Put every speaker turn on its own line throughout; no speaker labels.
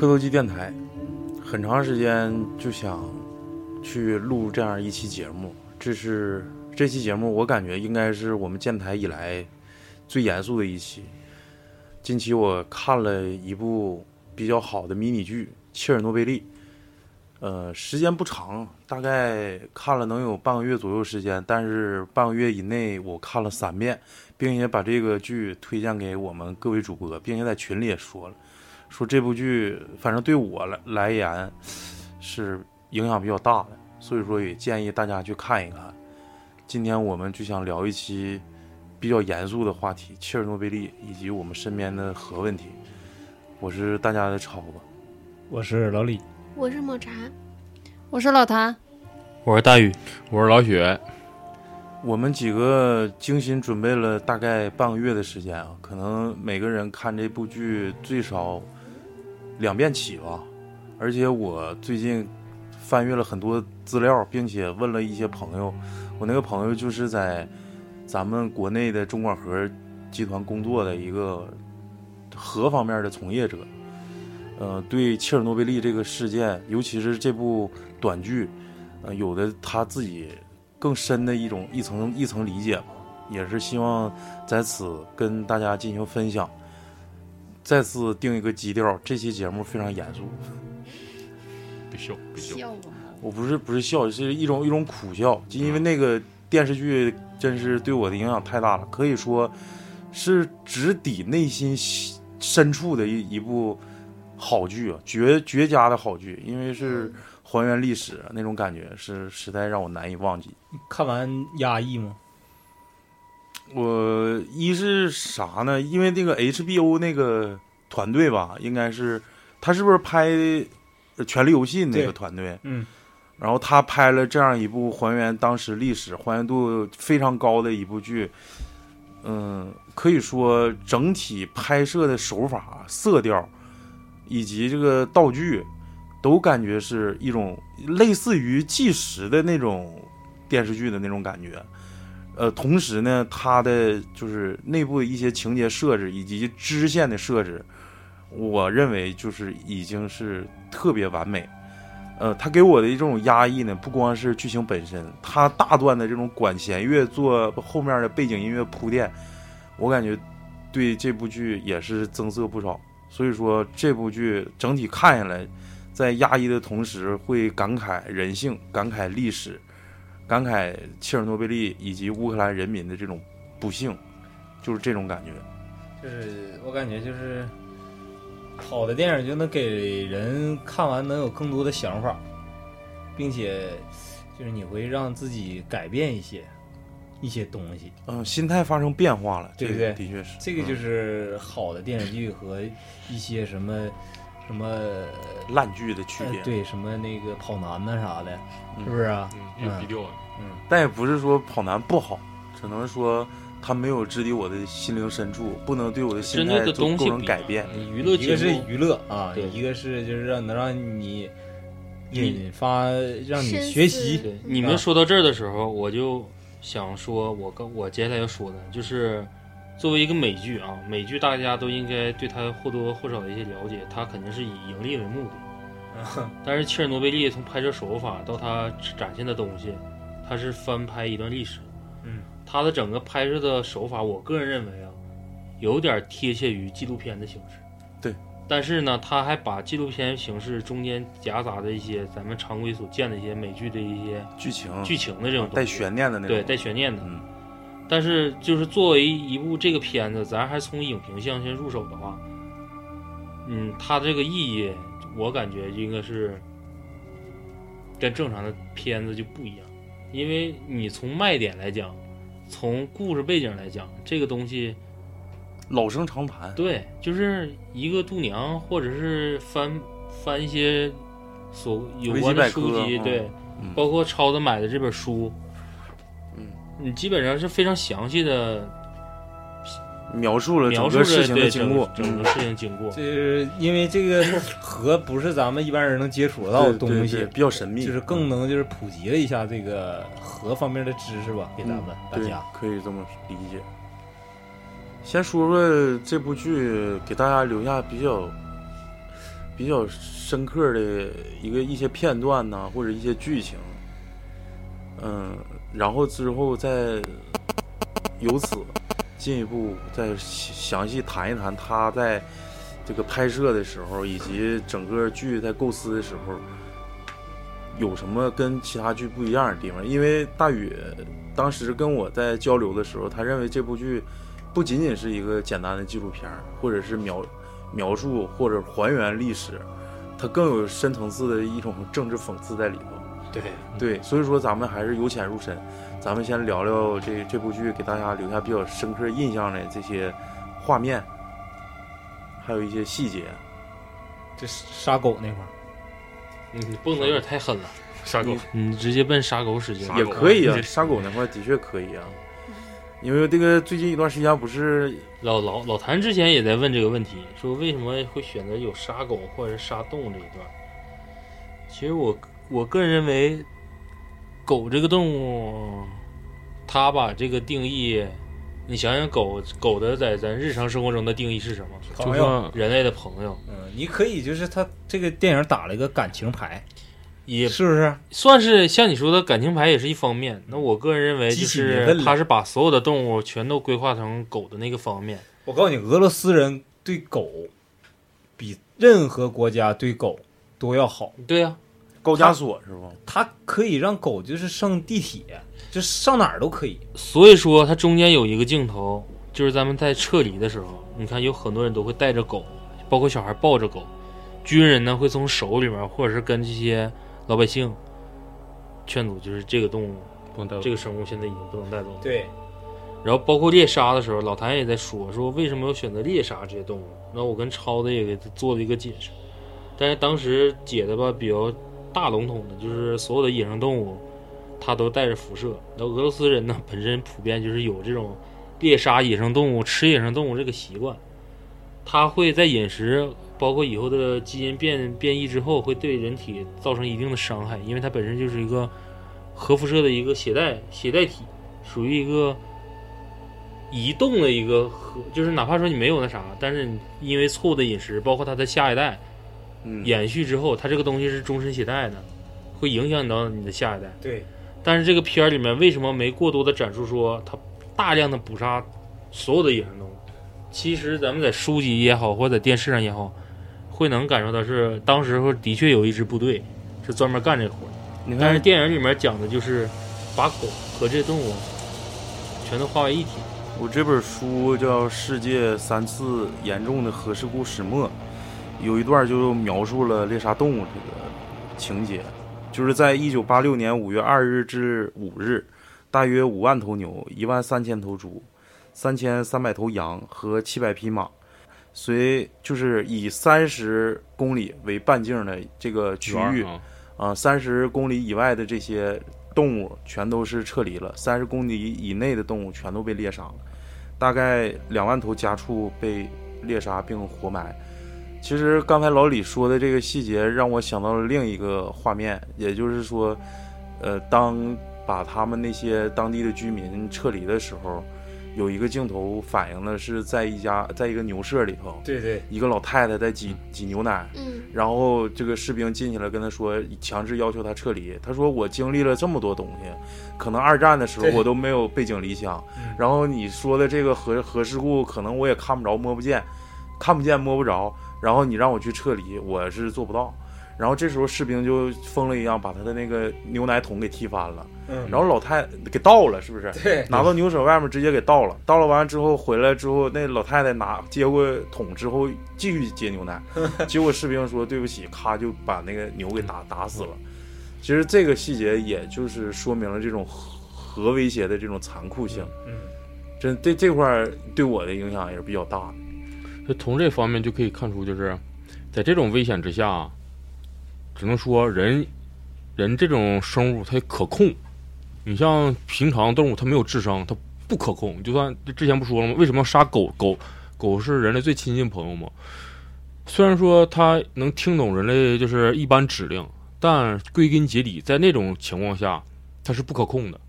磕头机电台，很长时间就想去录这样一期节目。这是这期节目，我感觉应该是我们建台以来最严肃的一期。近期我看了一部比较好的迷你剧《切尔诺贝利》，呃，时间不长，大概看了能有半个月左右时间。但是半个月以内，我看了三遍，并且把这个剧推荐给我们各位主播，并且在群里也说了。说这部剧，反正对我来来言是影响比较大的，所以说也建议大家去看一看。今天我们就想聊一期比较严肃的话题——切尔诺贝利以及我们身边的核问题。我是大家的超子，
我是老李，
我是抹茶，
我是老谭，
我是大宇，
我是老雪。
我们几个精心准备了大概半个月的时间啊，可能每个人看这部剧最少。两遍起吧，而且我最近翻阅了很多资料，并且问了一些朋友。我那个朋友就是在咱们国内的中广核集团工作的一个核方面的从业者。呃，对切尔诺贝利这个事件，尤其是这部短剧，呃，有的他自己更深的一种一层一层理解吧，也是希望在此跟大家进行分享。再次定一个基调，这期节目非常严肃。
别笑，别笑！
我不是不是笑，是一种一种苦笑，就因为那个电视剧真是对我的影响太大了，可以说是直抵内心深处的一一部好剧啊，绝绝佳的好剧，因为是还原历史那种感觉，是实在让我难以忘记。
看完压抑吗？
我一是啥呢？因为那个 HBO 那个团队吧，应该是他是不是拍《权力游戏》那个团队？
嗯。
然后他拍了这样一部还原当时历史、还原度非常高的一部剧。嗯，可以说整体拍摄的手法、色调以及这个道具，都感觉是一种类似于纪实的那种电视剧的那种感觉。呃，同时呢，它的就是内部的一些情节设置以及支线的设置，我认为就是已经是特别完美。呃，他给我的这种压抑呢，不光是剧情本身，他大段的这种管弦乐做后面的背景音乐铺垫，我感觉对这部剧也是增色不少。所以说，这部剧整体看下来，在压抑的同时，会感慨人性，感慨历史。感慨切尔诺贝利以及乌克兰人民的这种不幸，就是这种感觉。
就是我感觉，就是好的电影就能给人看完能有更多的想法，并且就是你会让自己改变一些一些东西。
嗯，心态发生变化了，
对不对？
的确是。
这个就是好的电视剧和一些什么。什么
烂剧的区别？
对，什么那个跑男呐啥的，是不是啊？
嗯，低调。
嗯，
但也不是说跑男不好，只能说他没有直抵我的心灵深处，不能对我的心态构成改变。
娱乐
一个是娱乐啊，一个是就是让能让你引发让你学习。
你们说到这儿的时候，我就想说，我跟我接下来要说的就是。作为一个美剧啊，美剧大家都应该对它或多或少的一些了解，它肯定是以盈利为目的。但是切尔诺贝利从拍摄手法到它展现的东西，它是翻拍一段历史。
嗯，
它的整个拍摄的手法，我个人认为啊，有点贴切于纪录片的形式。
对。
但是呢，他还把纪录片形式中间夹杂的一些咱们常规所见的一些美剧的一些
剧情、
剧情的这种
带悬念的那种，
对，带悬念的。
嗯。
但是就是作为一部这个片子，咱还从影评向先入手的话，嗯，它这个意义，我感觉应该是跟正常的片子就不一样，因为你从卖点来讲，从故事背景来讲，这个东西
老生常谈。
对，就是一个度娘，或者是翻翻一些所有关的书籍，
嗯
对，
嗯
包括超子买的这本书，
嗯，
你基本上是非常详细的
描述了整个事情的经过，嗯
整整个事情经过。
这是因为这个 河不是咱们一般人能接触得到的东西
比较神秘，
就是更能就是普及了一下这个河方面的知识吧，给咱们大家。，
可以这么理解。先说说这部剧给大家留下比较比较深刻的一个一些片段呐，或者一些剧情，嗯，然后之后再由此进一步再详细谈一谈他在这个拍摄的时候，以及整个剧在构思的时候。有什么跟其他剧不一样的地方？因为大宇当时跟我在交流的时候，他认为这部剧不仅仅是一个简单的纪录片儿，或者是描描述或者还原历史，它更有深层次的一种政治讽刺在里头。
对，
对，所以说咱们还是由浅入深，咱们先聊聊这这部剧给大家留下比较深刻印象的这些画面，还有一些细节。
这杀狗那块儿，
嗯，你蹦的有点太狠了，
杀狗，
你直接奔杀狗使劲。
也可以啊，杀狗那块的确可以啊，因为这个最近一段时间不是
老老老谭之前也在问这个问题，说为什么会选择有杀狗或者是杀动物这一段？其实我我个人认为，狗这个动物，它把这个定义，你想想狗狗的在咱日常生活中的定义是什么？
朋
像
人类的朋友，
嗯，你可以就是它这个电影打了一个感情牌，
也
是不是？
算是像你说的感情牌也是一方面。那我个人认为，就是它是把所有的动物全都规划成狗的那个方面。
我告诉你，俄罗斯人对狗比任何国家对狗都要好，
对呀、
高加索是不？
它可以让狗就是上地铁，就上哪儿都可以。
所以说，它中间有一个镜头，就是咱们在撤离的时候，你看有很多人都会带着狗，包括小孩抱着狗，军人呢会从手里面，或者是跟这些老百姓劝阻，就是这个动物、
不能带走
这个生物现在已经不能带走了。
对，
然后包括猎杀的时候，老谭也在说说为什么要选择猎杀这些动物。那我跟超子也给他做了一个解释，但是当时解的吧比较大笼统的，就是所有的野生动物它都带着辐射。那俄罗斯人呢本身普遍就是有这种猎杀野生动物、吃野生动物这个习惯，它会在饮食包括以后的基因变变异之后，会对人体造成一定的伤害，因为它本身就是一个核辐射的一个携带携带体，属于一个移动的一个核，就是哪怕说你没有那啥，但是你因为错误的饮食，包括它的下一代
嗯，
延续之后，它这个东西是终身携带的，会影响到你的下一代。
对，
但是这个片儿里面为什么没过多的展述说它大量的捕杀所有的野生动物？其实咱们在书籍也好，或者在电视上也好，会能感受到是当时候的确有一支部队是专门干这活儿。
你
但是
看，
电影里面讲的就是把狗和这动物全都化为一体。
我这本书叫《世界三次严重的核事故始末》，有一段就描述了猎杀动物这个情节，就是在一九八六年五月二日至五日，大约五万头牛、一万三千头猪、三千三百头羊和七百匹马，随就是以三十公里为半径的这个区域
啊
啊，三十公里以外的这些动物全都是撤离了，三十公里以内的动物全都被猎杀了，大概两万头家畜被猎杀并活埋。其实刚才老李说的这个细节，让我想到了另一个画面，也就是说，呃，当把他们那些当地的居民撤离的时候，有一个镜头反映的是在一家在一个牛舍里头，
对对，
一个老太太在挤挤牛奶，
嗯，
然后这个士兵进去了，跟他说，强制要求他撤离。他说：“我经历了这么多东西，可能二战的时候我都没有背井离乡。
嗯
然后你说的这个核核事故，可能我也看不着摸不见，看不见摸不着。然后你让我去撤离，我是做不到。然后这时候士兵就疯了一样把他的那个牛奶桶给踢翻了，
嗯，
然后老太给倒了，是不是？
对，
拿到牛舍外面直接给倒了，倒了完之后回来之后，那老太太拿接过桶之后继续接牛奶，结果士兵说对不起，咔就把那个牛给打打死了。其实这个细节也就是说明了这种核核威胁的这种残酷性，
嗯，
真这这块儿对我的影响也是比较大的。
从这方面就可以看出，就是在这种危险之下，只能说人人这种生物它可控。你像平常动物，它没有智商，它不可控。就算之前不说了吗？为什么要杀狗？狗狗是人类最亲近朋友嘛。虽然说它能听懂人类就是一般指令，但归根结底，在那种情况下，它是不可控的。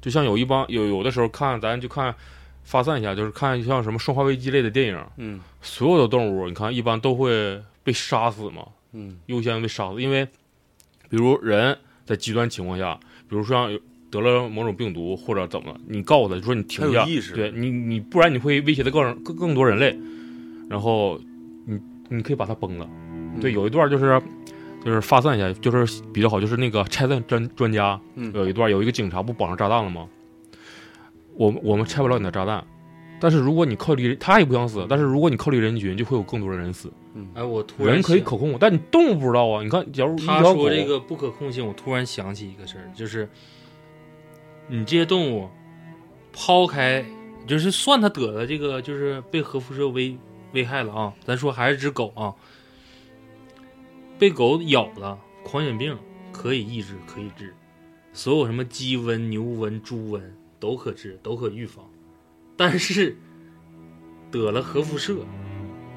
就像有一帮有有的时候看，咱就看发散一下，就是看像什么《生化危机》类的电影，
嗯。
所有的动物，你看一般都会被杀死嘛，
嗯。
优先被杀死，因为比如人在极端情况下，比如说像有得了某种病毒或者怎么，你告诉他就说你停下
意识，
对你你不然你会威胁到更更更多人类，然后你你可以把它崩了。
嗯。
对，有一段就是就是发散一下，就是比较好，就是那个拆弹专专家
嗯。
有一段有一个警察不绑上炸弹了吗？我们我们拆不了你的炸弹，但是如果你靠离他也不想死，但是如果你靠离人群，就会有更多的人死。
哎，我突然
人可以可控，但你动物不知道啊。你看，假如
他说这个不可控性，我突然想起一个事儿，就是你这些动物抛开，就是算它得了这个就是被核辐射危危害了啊，咱说还是只狗啊，被狗咬了，狂犬病可以抑制，可以治，所有什么鸡瘟、牛瘟、猪瘟都可治，都可预防，但是得了核辐射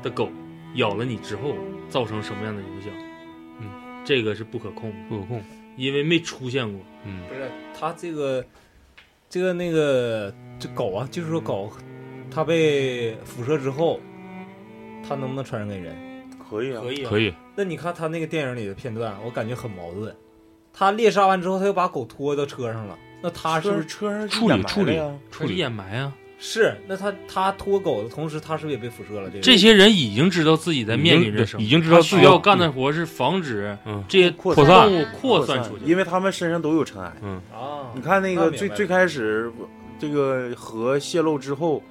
的狗咬了你之后，造成什么样的影响？
嗯，
这个是不可控的，
不可控。
因为没出现过。
嗯，
不是它这个这个那个这狗啊，就是说狗，它被辐射之后，它能不能传染给人？
可以啊，
可以啊，
可以。
那你看他那个电影里的片段，我感觉很矛盾。他猎杀完之后，他又把狗拖到车上了，那他是不是
车上
处理处理处理
掩埋啊。
是？那他他拖狗的同时，他是不是也被辐射了？这个
这些人已经知道自己在面临着什么，
已经知道自己要
需要干的活是防止
嗯
这些
扩
扩散
动物扩散出去。
因为他们身上都有尘埃。
嗯
啊，
你看那个最最开始这个核泄漏之后，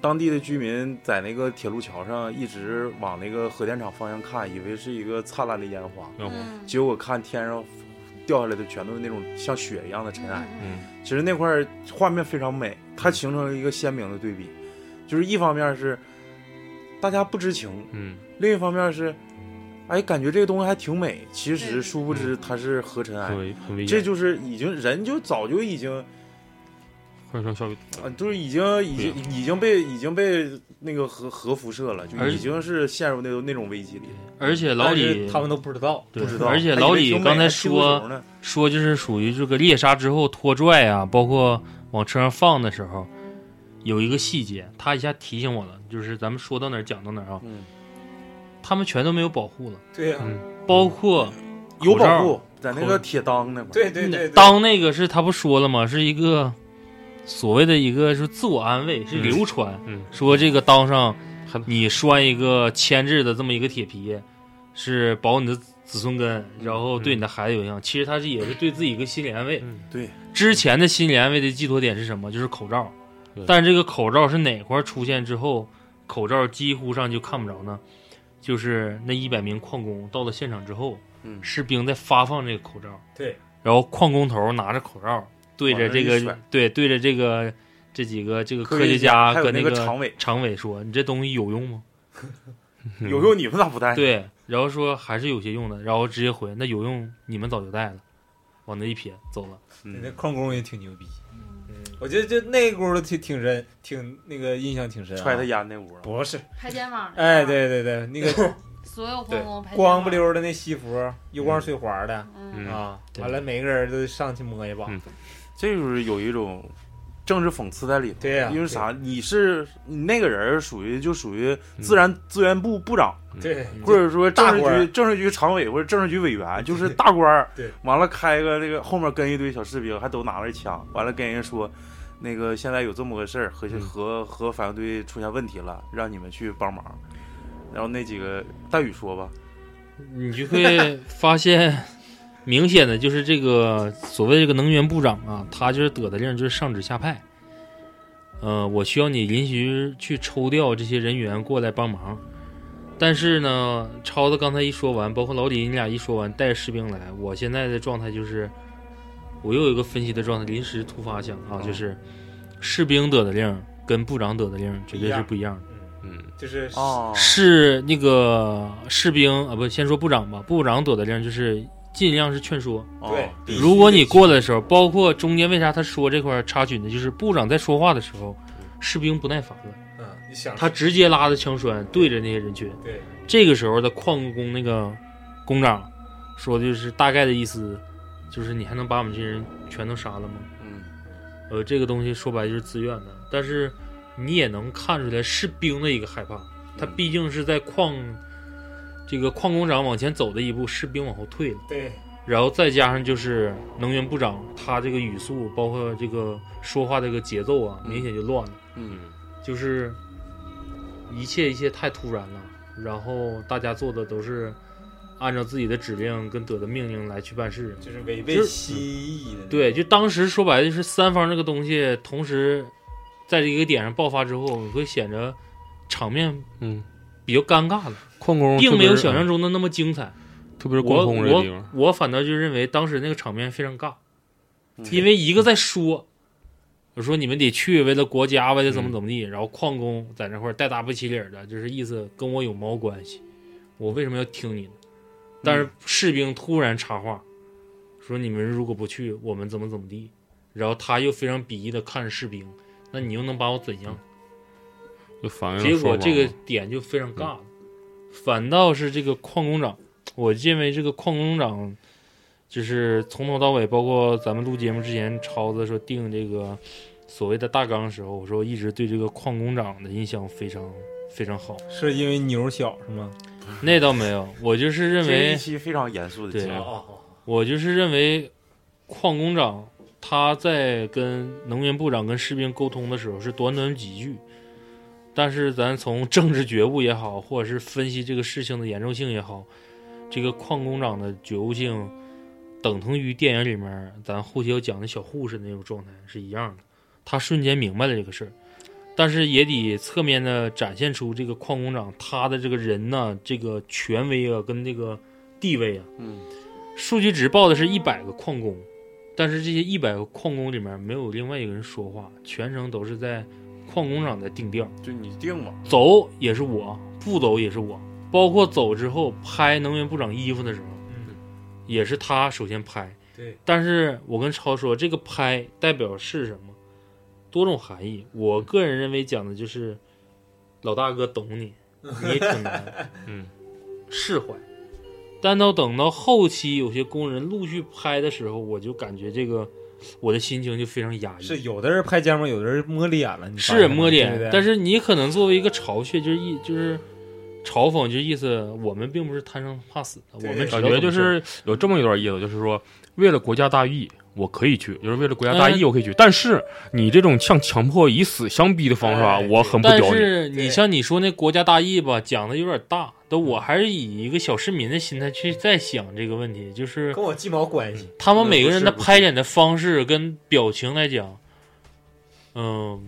当地的居民在那个铁路桥上一直往那个核电厂方向看，以为是一个灿烂的烟花，
嗯
结果看天上掉下来的全都是那种像雪一样的尘埃。
嗯
其实那块儿画面非常美，它形成了一个鲜明的对比，就是一方面是大家不知情，
嗯
另一方面是哎感觉这个东西还挺美，其实殊不知它是核尘埃
很。危险。
这就是已经人就早就已经
换成效率
啊，就是已经已经已经被已经被那个核核辐射了，就
而
已经是陷入那种那种危机里。
而且老李
他们都不知道。
对
不知道，
而且老李刚才说说就是属于这个猎杀之后拖拽啊，包括往车上放的时候，有一个细节，他一下提醒我了，就是咱们说到哪儿讲到哪儿啊，
嗯，
他们全都没有保护了，
对呀、
嗯。
包括
有保护，在那个铁裆那块儿。
对对对对，
当那个是他不说了吗？是一个所谓的一个是自我安慰，是
嗯
流传，
嗯
说这个裆上你拴一个铅制的这么一个铁皮，是保你的子孙根，然后对你的孩子有影响。其实他是也是对自己一个心理安慰。
嗯
对，
之前的心理安慰的寄托点是什么？就是口罩。但这个口罩是哪块出现之后，口罩几乎上就看不着呢？就是那一百名矿工到了现场之后，
嗯
士兵在发放这个口罩，
对，
然后矿工头拿着口罩对着这个对对着这个这几个这个科学
家
跟个
那常委
常委说：“你这东西有用吗
有用，你们咋不带？”？
对，然后说还是有些用的，然后直接回：“那有用，你们早就带了。”往那一撇走了。
那
嗯，
矿工也挺牛逼。我觉得就那轱辘挺挺深，挺那个印象挺深、啊。
揣他烟那屋啊。
不是，
拍肩膀的，
哎，，对对对，那个
所有
对
皇宫拍
光不，溜的那西服，油光水滑的、啊，
对
完了每个人都上去摸一把。
嗯
这就是有一种政治讽刺在里头。
对呀
因为啥？你是你那个人属于就属于自然资源部部长，
对，
或者说政治局政治局常委或者政治局委员，就是大官儿。
对，
完了开个那个后面跟一堆小士兵，还都拿着枪，完了跟人说。那个现在有这么个事儿，核
嗯
核核反应堆出现问题了，让你们去帮忙。然后那几个大宇说吧，
你就会发现，明显的就是这个所谓这个能源部长啊，他就是得的令就是上指下派。呃，我需要你临时去抽调这些人员过来帮忙。但是呢，超子刚才一说完，包括老李你俩一说完，带着士兵来，我现在的状态就是，我又有一个分析的状态，临时突发想啊，就是士兵得的令跟部长得的令绝对是不一样的。
嗯，
就是
哦，
是那个士兵啊，不，先说部长吧。部长得的令就是尽量是劝说。如果你过来的时候，包括中间为啥他说这块插曲呢？就是部长在说话的时候，士兵不耐烦了，
嗯，你想
他直接拉着枪栓对着那些人群。
对
这个时候的矿工那个工长说的就是大概的意思，就是你还能把我们这些人全都杀了吗？
嗯
呃，这个东西说白了就是自愿的，但是你也能看出来士兵的一个害怕，他毕竟是在矿这个矿工长往前走的一步，士兵往后退了，
对。
然后再加上就是能源部长他这个语速，包括这个说话这个节奏啊，
嗯
明显就乱了，
嗯。
就是一切一切太突然了，然后大家做的都是按照自己的指令跟得的命令来去办事，
就是违背
就是
心意的。
对，就当时说白了就是三方这个东西同时在这个点上爆发之后，你会显得场面
嗯，
比较尴尬了，
矿工
并没有想象
中，
的那么精彩。
特别是
我
光通这个地
我
方，
我反倒就认为当时那个场面非常尬，
嗯
因为一个在说，我说你们得去，为了国家，为了怎么
嗯
怎么地，然后矿工在那块儿带大不起理儿的，就是意思跟我有毛关系，我为什么要听你呢？但是士兵突然插话，说你们如果不去，我们怎么怎么地，然后他又非常鄙夷的看着士兵，那你又能把我怎样？
就反映
结果这个点就非常尬了，反倒是这个矿工长，我认为这个矿工长就是从头到尾，包括咱们录节目之前，超子说定这个所谓的大纲的时候，我说一直对这个矿工长的印象非常非常好。
是因为牛小是吗？
那倒没有，我就是认
这一
为，
期非常严肃的
对
节目，
哦。
我就是认为矿工长他在跟能源部长跟士兵沟通的时候是短短几句，但是咱从政治觉悟也好，或者是分析这个事情的严重性也好，这个矿工长的觉悟性等同于电影里面咱后期要讲的小护士那种状态是一样的。他瞬间明白了这个事儿，但是也得侧面的展现出这个矿工长他的这个人呐，这个权威啊，跟这个地位啊。
嗯
数据值报的是一百个矿工，但是这些一百个矿工里面没有另外一个人说话，全程都是在矿工厂在定调，
就你定吧，
走也是我，不走也是我，包括走之后拍能源部长衣服的时候，
嗯，
也是他首先拍。
对，
但是我跟超说，这个拍代表是什么？多种含义。我个人认为讲的就是老大哥懂你，你也挺难，
嗯，
释怀。但到等到后期有些工人陆续拍的时候，我就感觉这个我的心情就非常压抑。
是有的人拍肩膀，有的人摸脸了，
是摸脸，
对对？
但是你可能作为一个巢穴，就是意就是嘲讽，就意思我们并不是贪生怕死的，我们
感觉就是有这么一段意思，就是说为了国家大义，我可以去，就是为了国家大义
嗯
我可以去，但是你这种像强迫以死相逼的方式啊，
哎
我很不
但
屌你。
是你像你说那国家大义吧，讲的有点大，但我还是以一个小市民的心态去在想这个问题，就是
跟我鸡毛关系。
他们每个人的拍脸的方式跟表情来讲，嗯，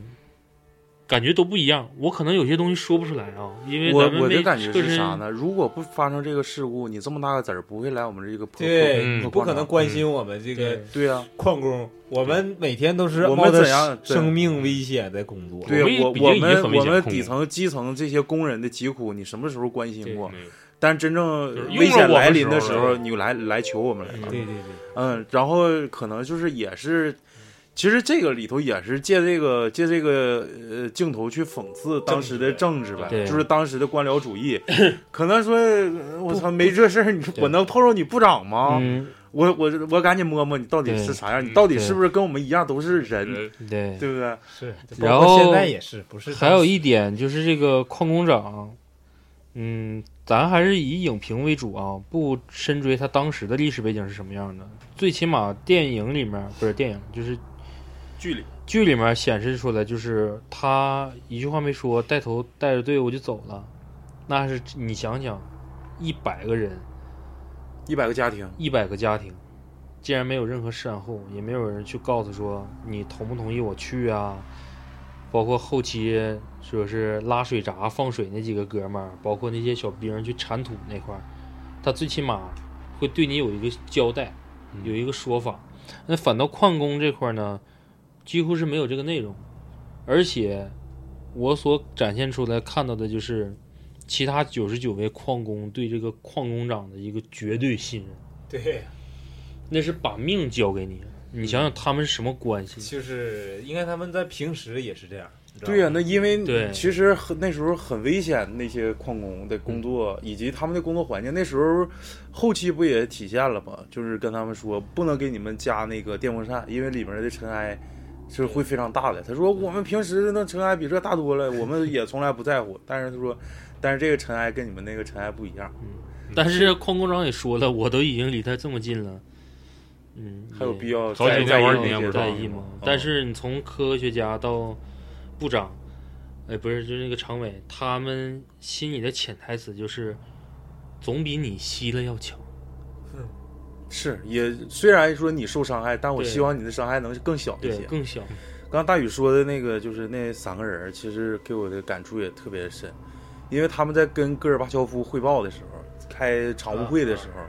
感觉都不一样。我可能有些东西说不出来啊，因为
我我的感觉是啥呢？如果不发生这个事故，你这么大个子儿不会来我们这个破
对，
嗯
你不可能关心我们这个
对
啊、
矿工，我们每天都是
我们
冒着
怎样
生命危险在工作。
对呀，我
我们
我们底层基层这些工人的疾苦，你什么时候关心过？但真正危险来临的
时候
时候，你来来求我们来了。
对对对，
嗯，然后可能就是也是，其实这个里头也是借这个借这个呃镜头去讽刺当时的政治呗，就是当时的官僚主义。可能说，呃我操，没这事儿，你说我能碰着你部长吗？
嗯，
我我我赶紧摸摸你到底是啥样，你到底是不是跟我们一样都是人，
呃
对。
对不对？
是。
然后
现在也是，不是？
还有一点就是这个矿工长，嗯，咱还是以影评为主啊，不深追他当时的历史背景是什么样的。最起码电影里面不是电影，就是
剧里
剧里面显示出来，就是他一句话没说，带头带着队伍就走了。那是你想想，一百个人
一百个家庭，
一百个家庭，竟然没有任何善后，也没有人去告诉说你同不同意我去啊。包括后期说是拉水闸放水那几个哥们儿，包括那些小兵去铲土那块儿，他最起码会对你有一个交代，有一个说法。那反倒矿工这块儿呢，几乎是没有这个内容，而且我所展现出来看到的就是其他九十九位矿工对这个矿工长的一个绝对信任。
对，
那是把命交给你。你想想他们是什么关系？
就是应该他们在平时也是这样。
对呀、
吗
那因为其实很那时候很危险，那些矿工的工作以及他们的工作环境，那时候后期不也体现了吗？就是跟他们说不能给你们加那个电风扇，因为里面的尘埃是会非常大的。他说我们平时那尘埃比这大多了，我们也从来不在乎。但是他说，但是这个尘埃跟你们那个尘埃不一样，
但是矿工长也说了，我都已经离他这么近了，嗯，
还有必要
早几
在
年不
在意吗？
嗯
但是你从科学家到部长，哎，不是，就是那个常委，他们心里的潜台词就是，总比你吸了要强。
是也虽然说你受伤害，但我希望你的伤害能更小一
对，
些。
更小。
刚大宇说的那个，就是那三个人，其实给我的感触也特别深，因为他们在跟戈尔巴乔夫汇报的时候，开常务会的时候，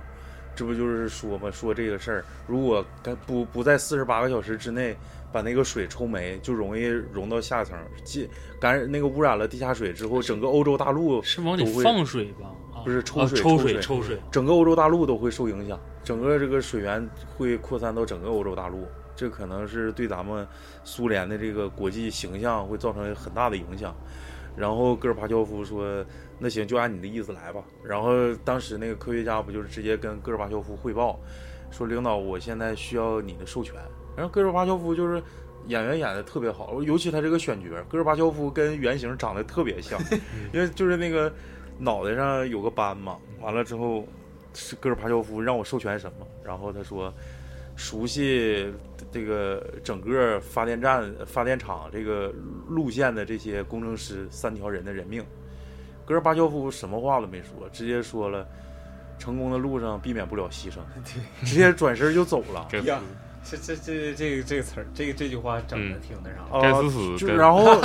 这不就是说嘛，说这个事儿，如果干不不在四十八个小时之内把那个水抽没，就容易融到下层，进感染那个污染了地下水之后，整个欧洲大陆
是往里放水吧？啊
不是抽
啊抽
水抽水
抽水。
整个欧洲大陆都会受影响，整个这个水源会扩散到整个欧洲大陆，这可能是对咱们苏联的这个国际形象会造成很大的影响。然后戈尔巴乔夫说：“那行，就按你的意思来吧。”然后当时那个科学家不就是直接跟戈尔巴乔夫汇报，说：“领导，我现在需要你的授权。”然后戈尔巴乔夫就是演员演的特别好，尤其他这个选角，戈尔巴乔夫跟原型长得特别像，因为就是那个脑袋上有个斑嘛，完了之后是戈尔巴乔夫让我授权什么，然后他说熟悉这个整个发电站、发电厂这个路线的这些工程师三条人的人命。戈尔巴乔夫什么话都没说，直接说了成功的路上避免不了牺牲，直接转身就走了。
这这这这个这个词儿，这个这句话整的
嗯
挺那啥。
啊
该死死
就然后，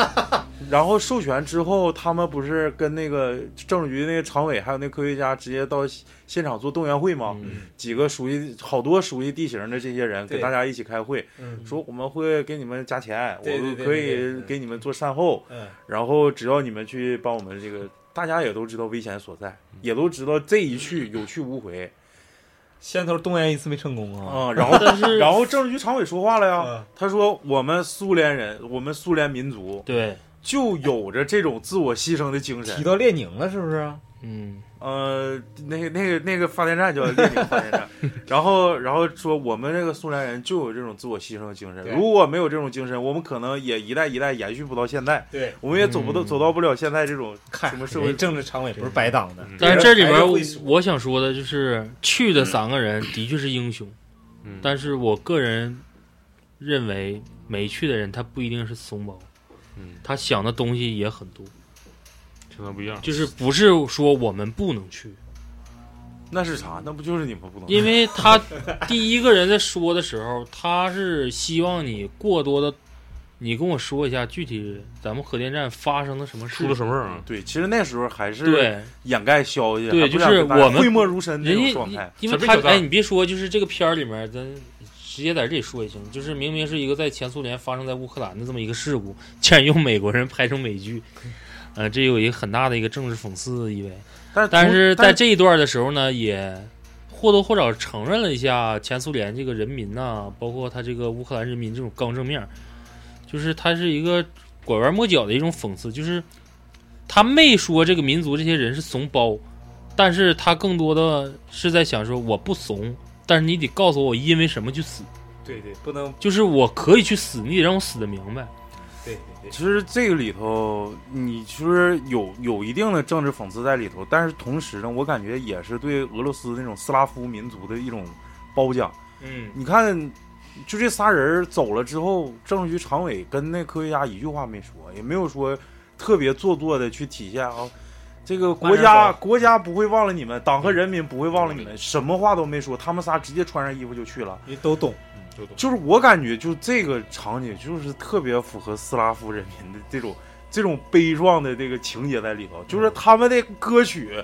然后授权之后，他们不是跟那个政治局那个常委还有那科学家直接到现场做动员会吗？
嗯
几个熟悉好多熟悉地形的这些人跟大家一起开会，
嗯
说我们会给你们加钱，我们可以给你们做善后，
嗯，
然后只要你们去帮我们这个，大家也都知道危险所在，也都知道这一去有去无回
先头动员一次没成功啊。
啊、然后
但是
然后政治局常委说话了呀，
嗯
他说我们苏联人，我们苏联民族
对，
就有着这种自我牺牲的精神
提
神。
到列宁了是不是？
嗯，
呃，那个那个那个发电站叫列宁发电站，然后然后说我们这个苏联人就有这种自我牺牲的精神，如果没有这种精神，我们可能也一代一代延续不到现在，
对，
我们也走不到、
嗯
走到不了现在这种
看
什么社会
政治常委不是白当的。
嗯
但是这里边我想说的就是，去的三个人的确是英雄，
嗯。
但是我个人认为没去的人他不一定是怂包，
嗯，
他想的东西也很多，
不一样。
就是不是说我们不能去，
那是啥？那不就是你们不能？
因为他第一个人在说的时候，他是希望你过多的，你跟我说一下具体咱们核电站发生了什么事
出了什么事儿啊？
对，其实那时候还是
对，
掩盖消息，
对
还不想
就是
跟大家
我们
讳莫如深那
人家
种状态。
因为他哎，
小贝小蛋
你别说，就是这个片儿里面，咱直接在这里说也行，就是明明是一个在前苏联发生在乌克兰的这么一个事故，竟然用美国人拍成美剧，呃，这有一个很大的一个政治讽刺意味。
但
但是在这一段的时候呢，也或多或少承认了一下前苏联这个人民呐、包括他这个乌克兰人民这种刚正面，就是他是一个拐弯抹角的一种讽刺，就是他没说这个民族这些人是怂包，但是他更多的是在想说我不怂，但是你得告诉我我因为什么去死，
对对，不能
就是我可以去死，你得让我死的明白。
其实这个里头，你其实有有一定的政治讽刺在里头，但是同时呢，我感觉也是对俄罗斯那种斯拉夫民族的一种褒奖。
嗯，
你看，就这仨人走了之后，政治局常委跟那科学家一句话没说，也没有说特别做作的去体现啊，这个国家国家不会忘了你们，党和人民不会忘了你们，什么话都没说，他们仨直接穿上衣服就去了。
你都懂，
嗯，就。
就是我感觉，就这个场景，就是特别符合斯拉夫人民的这种这种悲壮的这个情节在里头。就是他们的歌曲，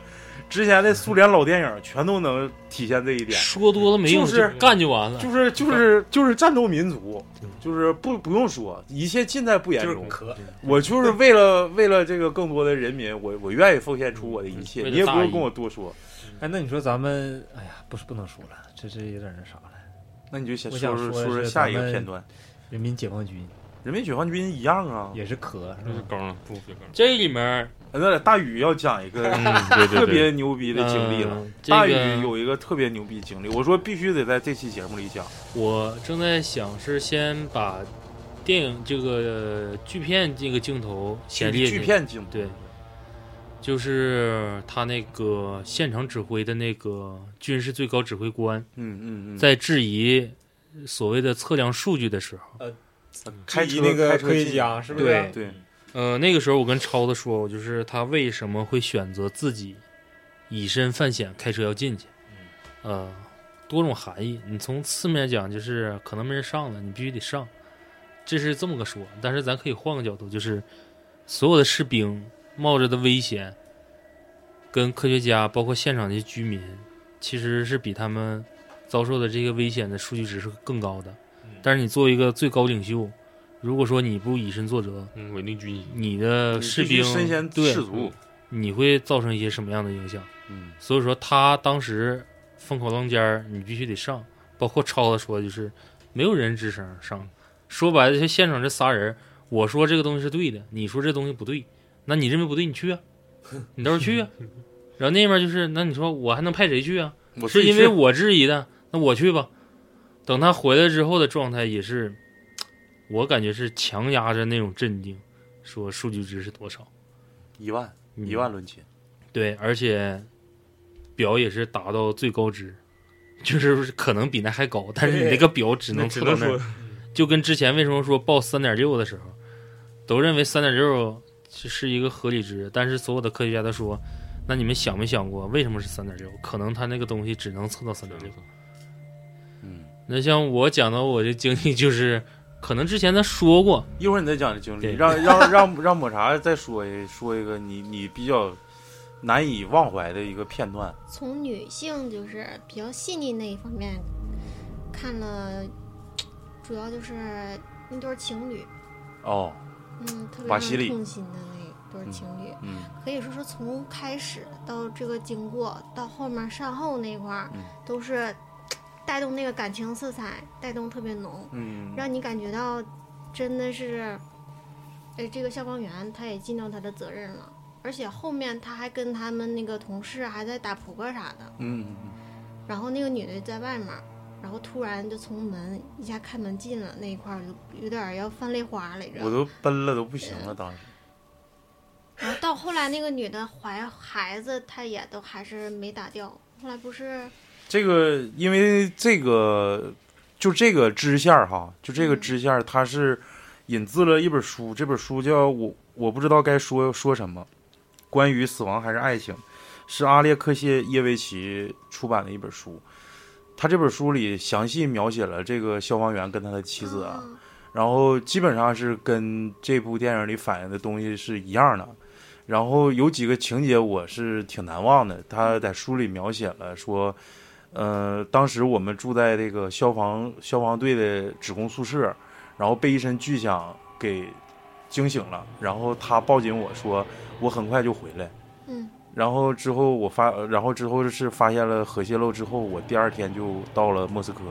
之前的苏联老电影全都能体现这一点。
说多了没用，
就是
干就完了。
就是就是 就是战斗民族，就是不不用说，一切尽在不言中。
可
我就是为了 为了这个更多的人民，我我愿意奉献出我的一切，你也不用跟我多说。
哎，那你说咱们，哎呀，不是不能说了，这这有点那啥了。
那你就先说说
说
说下一个片段，
人民解放军
人民解放军一样啊。
也是壳，
这是
是吧？
刚不。
这里面
那大宇要讲一个特，别牛逼的经历了。
嗯这
大宇有一个特别牛逼经历，我说必须得在这期节目里讲。
我正在想是先把电影这个呃剧片这个镜头先列
剧片镜头，
对，就是他那个现场指挥的那个军事最高指挥官
嗯嗯嗯，
在质疑所谓的测量数据的时候，呃
开车
质疑那个
开车
科学
进
家是不是？
对
对，
呃，那个时候我跟超子说，我就是他为什么会选择自己以身犯险开车要进去，呃，多种含义。你从侧面讲，就是可能没人上了，你必须得上，这是这么个说。但是咱可以换个角度，就是所有的士兵冒着的危险，跟科学家包括现场的居民，其实是比他们遭受的这些危险的数据值是更高的。但是你作为一个最高领袖，如果说你不以身作则，
嗯，稳定军心。
你的士兵
身先
对
士卒。
你会造成一些什么样的影响？
嗯，
所以说他当时风口浪尖儿，你必须得上。包括超子说，就是没有人吱声上。说白了，就现场这仨人，我说这个东西是对的，你说这东西不对，那你认为不对，你去啊，你到时候去啊。然后那边就是，那你说我还能派谁去啊？
我
是因为我质疑的，那我去吧。等他回来之后的状态也是，我感觉是强压着那种镇定，说数据值是多少，
一万
嗯
一万论斤，
对，而且表也是达到最高值，就是可能比那还高，但是你那个表只能
只
测到那儿，就跟之前为什么说报三点六的时候，都认为三点六是一个合理值，但是所有的科学家都说，那你们想没想过为什么是三点六？可能他那个东西只能测到三点六。
嗯，
那像我讲的我的经历就是，可能之前他说过，
一会儿你再讲这经历，
对
让让让让抹茶再说一说一个你你比较难以忘怀的一个片段。
从女性就是比较细腻那一方面看了，主要就是那对情侣，
哦，
嗯，特别让人痛心的那对儿情侣，
嗯。
可以说是从开始到这个经过到后面善后那块儿，
嗯
都是带动那个感情色彩，带动特别浓，
嗯，
让你。感觉到真的是，哎，这个消防员他也尽到他的责任了。而且后面他还跟他们那个同事还在打扑克啥的，然后那个女的在外面，然后突然就从门一下开门进了那一块儿，就有点儿要泛泪花来着。
我都奔了都不行了，当时。
然后到后来那个女的怀孩子，她也都还是没打掉。后来不是，
这个因为这个就这个支线儿哈，就这个
嗯
支线儿，它是引自了一本书，这本书叫我我不知道该说说什么，关于死亡还是爱情，是阿列克谢耶维奇出版的一本书。他这本书里详细描写了这个消防员跟他的妻子然后基本上是跟这部电影里反映的东西是一样的。然后有几个情节我是挺难忘的，他在书里描写了说，呃，当时我们住在这个消防消防队的职工宿舍，然后被一声巨响给惊醒了，然后他抱紧我说我很快就回来，
嗯
然后之后我发，然后之后是发现了核泄漏之后，我第二天就到了莫斯科，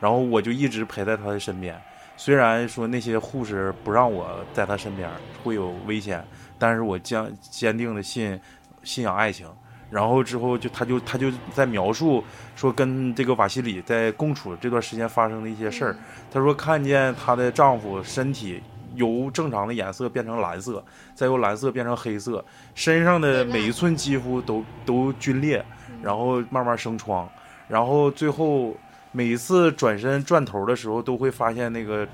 然后我就一直陪在他的身边。虽然说那些护士不让我在他身边会有危险，但是我坚坚定的信信仰爱情。然后之后就他就他就在描述说跟这个瓦西里在共处这段时间发生的一些事儿。他说看见她的丈夫身体由正常的颜色变成蓝色，再由蓝色变成黑色，身上的每一寸肌肤都都皲裂，然后慢慢生疮，然后最后每一次转身转头的时候，都会发现那个，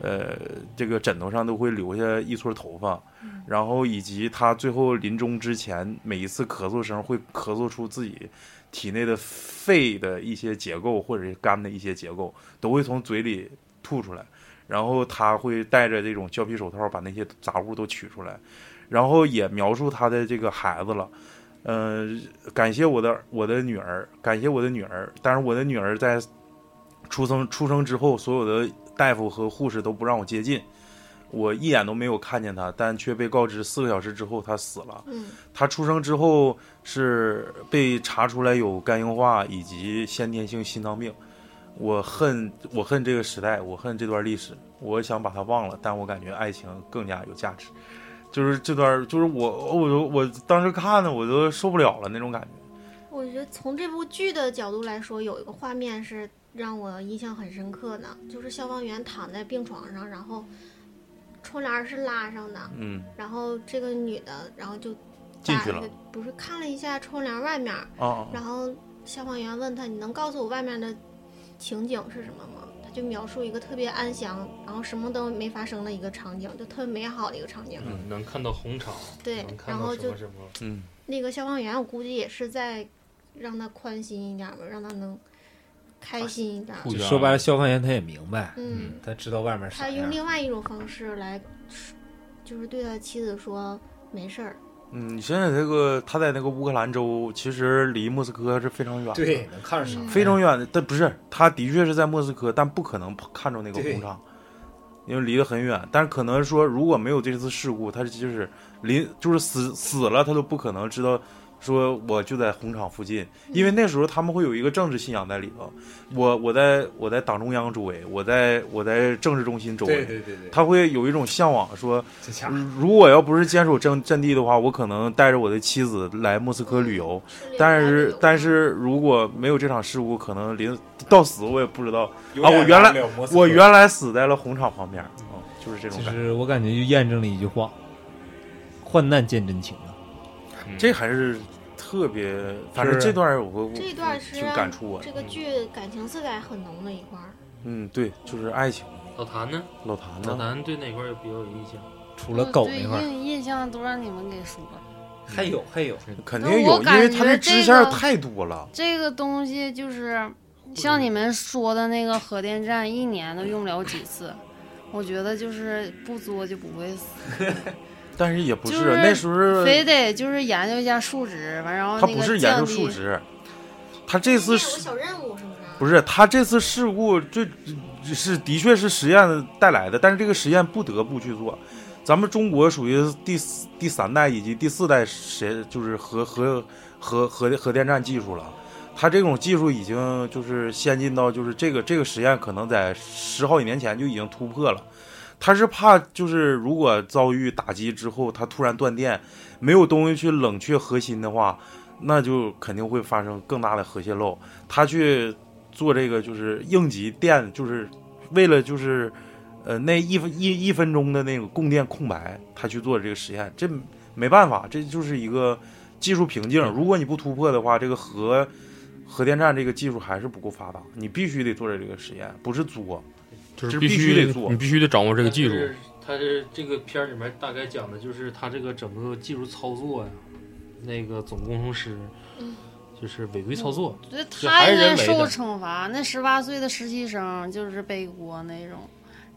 呃，这个枕头上都会留下一撮头发，然后以及他最后临终之前每一次咳嗽声会咳嗽出自己体内的肺的一些结构或者是肝的一些结构，都会从嘴里吐出来。然后他会戴着这种胶皮手套把那些杂物都取出来，然后也描述他的这个孩子了。嗯、感谢我的我的女儿，感谢我的女儿。但是我的女儿在出生出生之后，所有的大夫和护士都不让我接近，我一眼都没有看见她，但却被告知四个小时之后她死了。
嗯
她出生之后是被查出来有肝硬化以及先天性心脏病。我恨我恨这个时代，我恨这段历史，我想把它忘了，但我感觉爱情更加有价值。就是这段，就是我我都我当时看的我都受不了了那种感觉。
我觉得从这部剧的角度来说，有一个画面是让我印象很深刻的，就是消防员躺在病床上，然后窗帘是拉上的，
嗯
然后这个女的，然后就
进去了
不是看了一下窗帘外面，
哦
然后消防员问他：“你能告诉我外面的情景是什么吗？”他就描述一个特别安详，然后什么都没发生的一个场景，就特别美好的一个场景。
嗯，能看到红场，
对
能，看
然后就
到什么什么，
嗯
那个消防员，我估计也是在让他宽心一点吧，让他能开心一点。
说白了，消防员他也明白，
嗯，
他知道外面啥样。
他用另外一种方式来，就是对他妻子说没事儿。
嗯，你想想这个他在那个乌克兰州，其实离莫斯科是非常远的，
对，能看着啥？
嗯
非常远的。但不是，他的确是在莫斯科，但不可能看着那个工厂，因为离得很远。但是可能说，如果没有这次事故，他就是临就是死死了，他都不可能知道。说我就在红场附近，因为那时候他们会有一个政治信仰在里头。我我在我在党中央周围，我在我在政治中心周围，
对对对对，
他会有一种向往，说如果要不是坚守阵阵地的话，我可能带着我的妻子来莫斯科旅游。但是，但是如果没有这场事故，可能临到死我也不知道。啊我原来我原来死在了红场旁边，嗯，就是这种
就
感觉。
是我感觉就验证了一句话：患难见真情啊。
嗯
这还是特别，反正
是
这段我我
这一段是
挺感触我的
这。个剧感情色彩很浓的一块儿。
嗯，对，就是爱情。
老谭呢？
老谭呢老？
谭对哪块儿比较有印象？
除了狗
对
那块儿，
印印象都让你们给说了。
还有还有，
肯定有，
我感
因为他
觉
的支线太多了。
这个东西就是像你们说的那个核电站，一年都用不了几次。我觉得就是不作就不会死，
但是也不
就是是
那时候
非得就是研究一下数值，完然后
他不是研究数值，他这次是
小任务是不是？
不是他这次事故最是的确是实验带来的，但是这个实验不得不去做。咱们中国属于第四第三代以及第四代谁就是核核核核核电站技术了。它这种技术已经就是先进到就是这个这个实验可能在十好几年前就已经突破了。他是怕就是如果遭遇打击之后，它突然断电，没有东西去冷却核心的话，那就肯定会发生更大的核泄漏。他去做这个就是应急电，就是为了就是呃那一分一一分钟的那个供电空白，他去做这个实验，这没办法，这就是一个技术瓶颈。如果你不突破的话，这个核核电站这个技术还是不够发达，你必须得做这个实验，不是作。
就是必
须得做
你必须得掌握这个技术。
是它是这个片儿里面大概讲的就是他这个整个技术操作呀，那个总工程师
嗯
就是违规操作，
我觉得
就还是
他应该受惩罚。那十八岁的实习生就是背锅那种，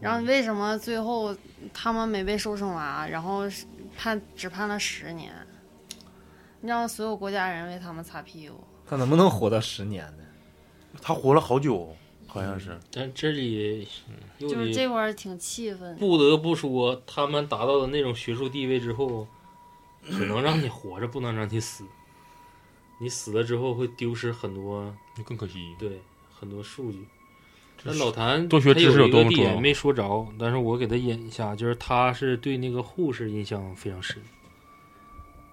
然后为什么最后他们没被受惩罚，然后判只判了十年，让所有国家人为他们擦屁股？
他能不能活到十年呢？
他活了好久，好像是。
但这里
就是这块儿挺气愤。
不得不说，他们达到了那种学术地位之后，只能让你活着，不能让你死。你死了之后会丢失很多，
更可惜。
对很多数据。那老谭
多学知识
他有一个
有多么重要
点没说着，但是我给他引一下，就是他是对那个护士印象非常深。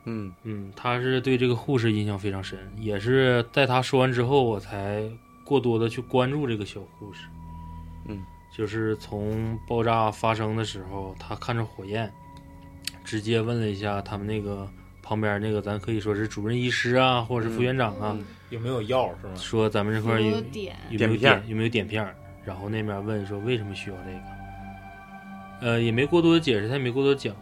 嗯，
嗯，他是对这个护士印象非常深，也是在他说完之后，我才过多的去关注这个小护士。
嗯，
就是从爆炸发生的时候，他看着火焰，直接问了一下他们那个旁边那个，咱可以说是主任医师啊，或者是副院长啊，
嗯
有没有药是吗？
说咱们这块有
有没
有
有点？
有没有
点片
碘有没有碘片？然后那边问说为什么需要这个？呃，也没过多的解释，他也没过多讲，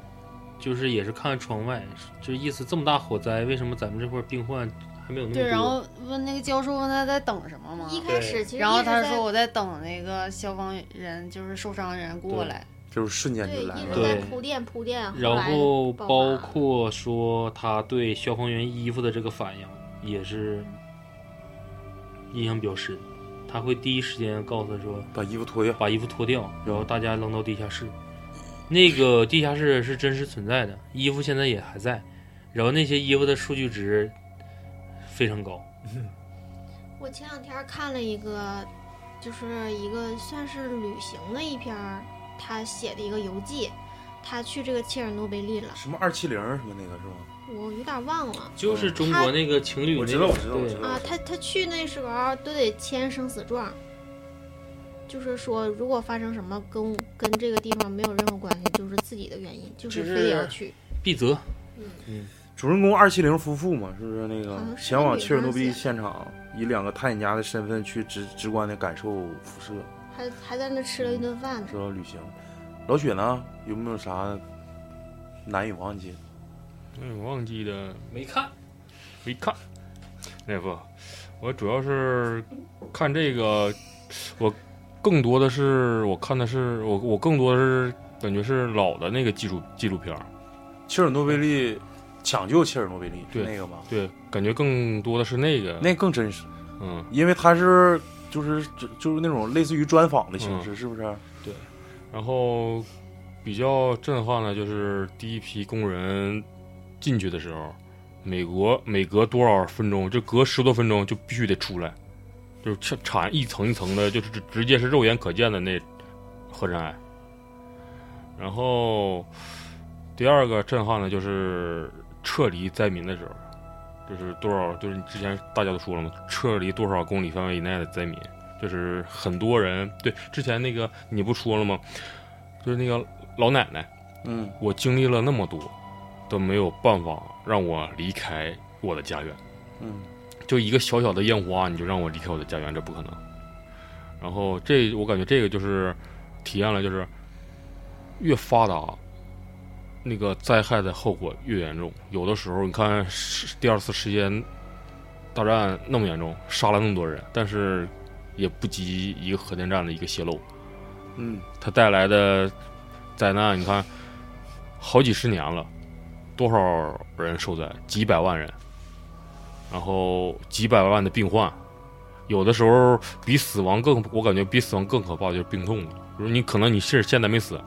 就是也是看窗外，就意思这么大火灾，为什么咱们这块病患还没有那么？
对，然后问那个教授问他在等什么吗，
一开始其实
然后他说我在等那个消防人，就是受伤人过来。
就是瞬间就来了。
一直在
对
铺垫铺垫，
然后包括说他对消防员衣服的这个反应也是印象比较深，他会第一时间告诉他说
把衣服脱掉，
把衣服脱掉，然后大家扔到地下室。那个地下室是真实存在的，衣服现在也还在，然后那些衣服的数据值非常高。
我前两天看了一个，就是一个算是旅行的一篇，他写的一个游记，他去这个切尔诺贝利了，
什么二七零什么那个是吗？
我有点忘了
就是中国那个情侣、那个，
我知道我知道我知道
啊。他他去那时候都得签生死状，就是说如果发生什么跟跟这个地方没有任何关系，就是自己的原因，就是非得要去。
必责。
主人公二七零夫妇嘛，是不是那个前往切尔诺贝利现场，以两个探险家的身份去直直观的感受辐射，
还还在那吃了一顿饭呢
知。道旅行。老雪呢，有没有啥难以忘记难
以，忘记的
没看，
没看。那不，我主要是看这个，我更多的是我看的是我我更多的是感觉是老的那个纪录纪录片儿，
切尔诺贝利抢救切尔诺贝利
对
那个吗？
对，感觉更多的是那个，
那更真实，
嗯，
因为它是就是就就是那种类似于专访的形式，是不是？
对然后比较震撼的就是第一批工人进去的时候，美国每隔多少分钟，就隔十多分钟就必须得出来，就是产产一层一层的，就是直直接是肉眼可见的那核尘埃。然后第二个震撼的就是撤离灾民的时候，就是多少，就是之前大家都说了嘛，撤离多少公里范围以内的灾民，就是很多人对之前那个你不说了吗？就是那个老奶奶，
嗯，
我经历了那么多，都没有办法让我离开我的家园。
嗯，
就一个小小的烟花，你就让我离开我的家园，这不可能。然后这我感觉这个就是体验了，就是越发达，那个灾害的后果越严重。有的时候你看世第二次世界大战那么严重，杀了那么多人，但是也不及一个核电站的一个泄漏。
嗯，
它带来的灾难，你看好几十年了，多少人受灾？几百万人，然后几百万的病患，有的时候比死亡更，我感觉比死亡更可怕的就是病痛了。就是你可能你是现在没死，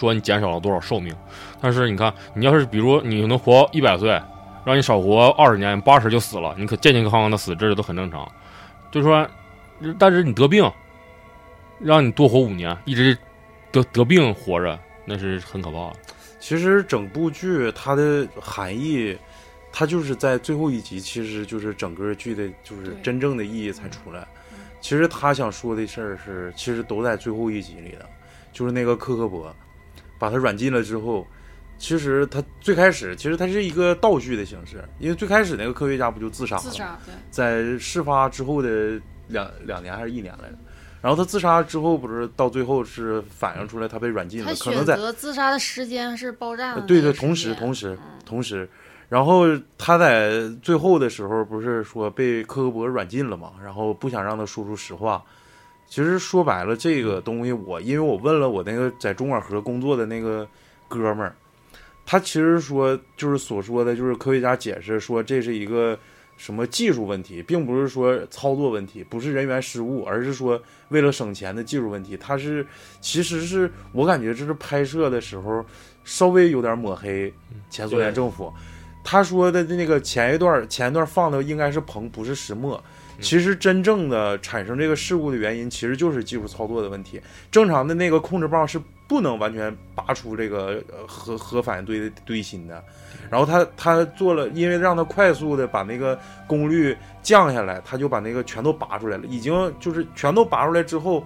说你减少了多少寿命，但是你看，你要是比如你能活一百岁，让你少活二十年，八十就死了，你可健健康康的死，这都很正常。就说，但是你得病，让你多活五年，一直得得病活着，那是很可怕的。
其实整部剧它的含义，它就是在最后一集，其实就是整个剧的，就是真正的意义才出来。其实他想说的事儿是，其实都在最后一集里的，就是那个克克伯把他软禁了之后，其实他最开始其实他是一个倒叙的形式，因为最开始那个科学家不就自杀了？
自杀，对，
在事发之后的两两年还是一年来着。然后他自杀之后，不是到最后是反映出来他被软禁了，可能在
自杀的时间是爆炸
对对，同时同时
嗯
同时，然后他在最后的时候不是说被科克伯软禁了嘛，然后不想让他说出实话。其实说白了，这个东西我因为我问了我那个在中管核工作的那个哥们儿，他其实说就是所说的就是科学家解释说这是一个什么技术问题，并不是说操作问题，不是人员失误，而是说为了省钱的技术问题。他是其实是我感觉这是拍摄的时候稍微有点抹黑前苏联政府。他说的那个前一段前一段放的应该是硼，不是石墨。其实真正的产生这个事故的原因，其实就是技术操作的问题。正常的那个控制棒是不能完全拔出这个核核反应堆的堆芯的。然后他他做了，因为让他快速的把那个功率降下来，他就把那个全都拔出来了。已经就是全都拔出来之后，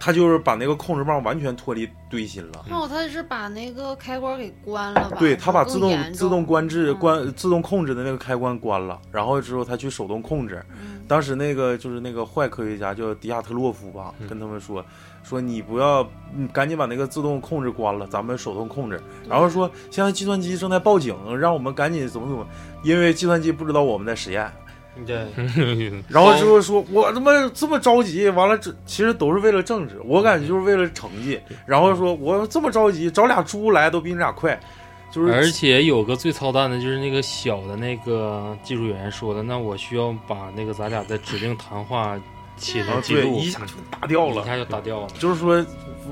他就是把那个控制棒完全脱离堆芯了。
哦，他是把那个开关给关了吧？
对他把自动自动关制
嗯
关自动控制的那个开关关了，然后之后他去手动控制。
嗯
当时那个就是那个坏科学家叫迪亚特洛夫吧，
嗯
跟他们说说你不要，你赶紧把那个自动控制关了，咱们手动控制。然后说现在计算机正在报警，让我们赶紧怎么怎么，因为计算机不知道我们在实验。
对，
然后之后说，我他妈这么着急，完了这其实都是为了政治，我感觉就是为了成绩。然后说我这么着急，找俩猪来都比你俩快，就是
而且有个最操蛋的，就是那个小的那个技术员说的，那我需要把那个咱俩的指令谈话写
然后对
成记录，
一下就打掉了。
一下就打掉了。
就是说，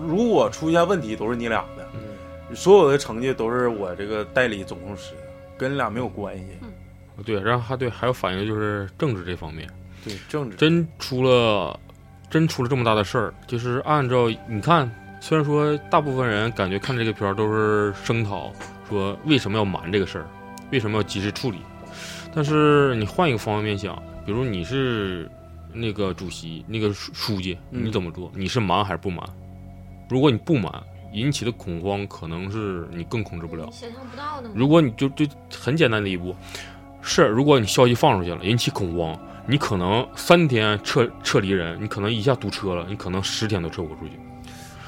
如果出现问题，都是你俩的，
嗯，
所有的成绩都是我这个代理总控师的，跟你俩没有关系。
对，然后还对还有反映就是政治这方面，
对，政治
真出了真出了这么大的事儿，就是按照你看，虽然说大部分人感觉看这个片儿都是声讨，说为什么要瞒这个事儿，为什么要及时处理，但是你换一个方面想，比如你是那个主席、那个书书记，
嗯
你怎么做？你是瞒还是不瞒？如果你不瞒，引起的恐慌可能是你更控制不了。
想象不到的。
如果你就就很简单的一步，是如果你消息放出去了，引起恐慌，你可能三天撤撤离人，你可能一下堵车了，你可能十天都撤不出去。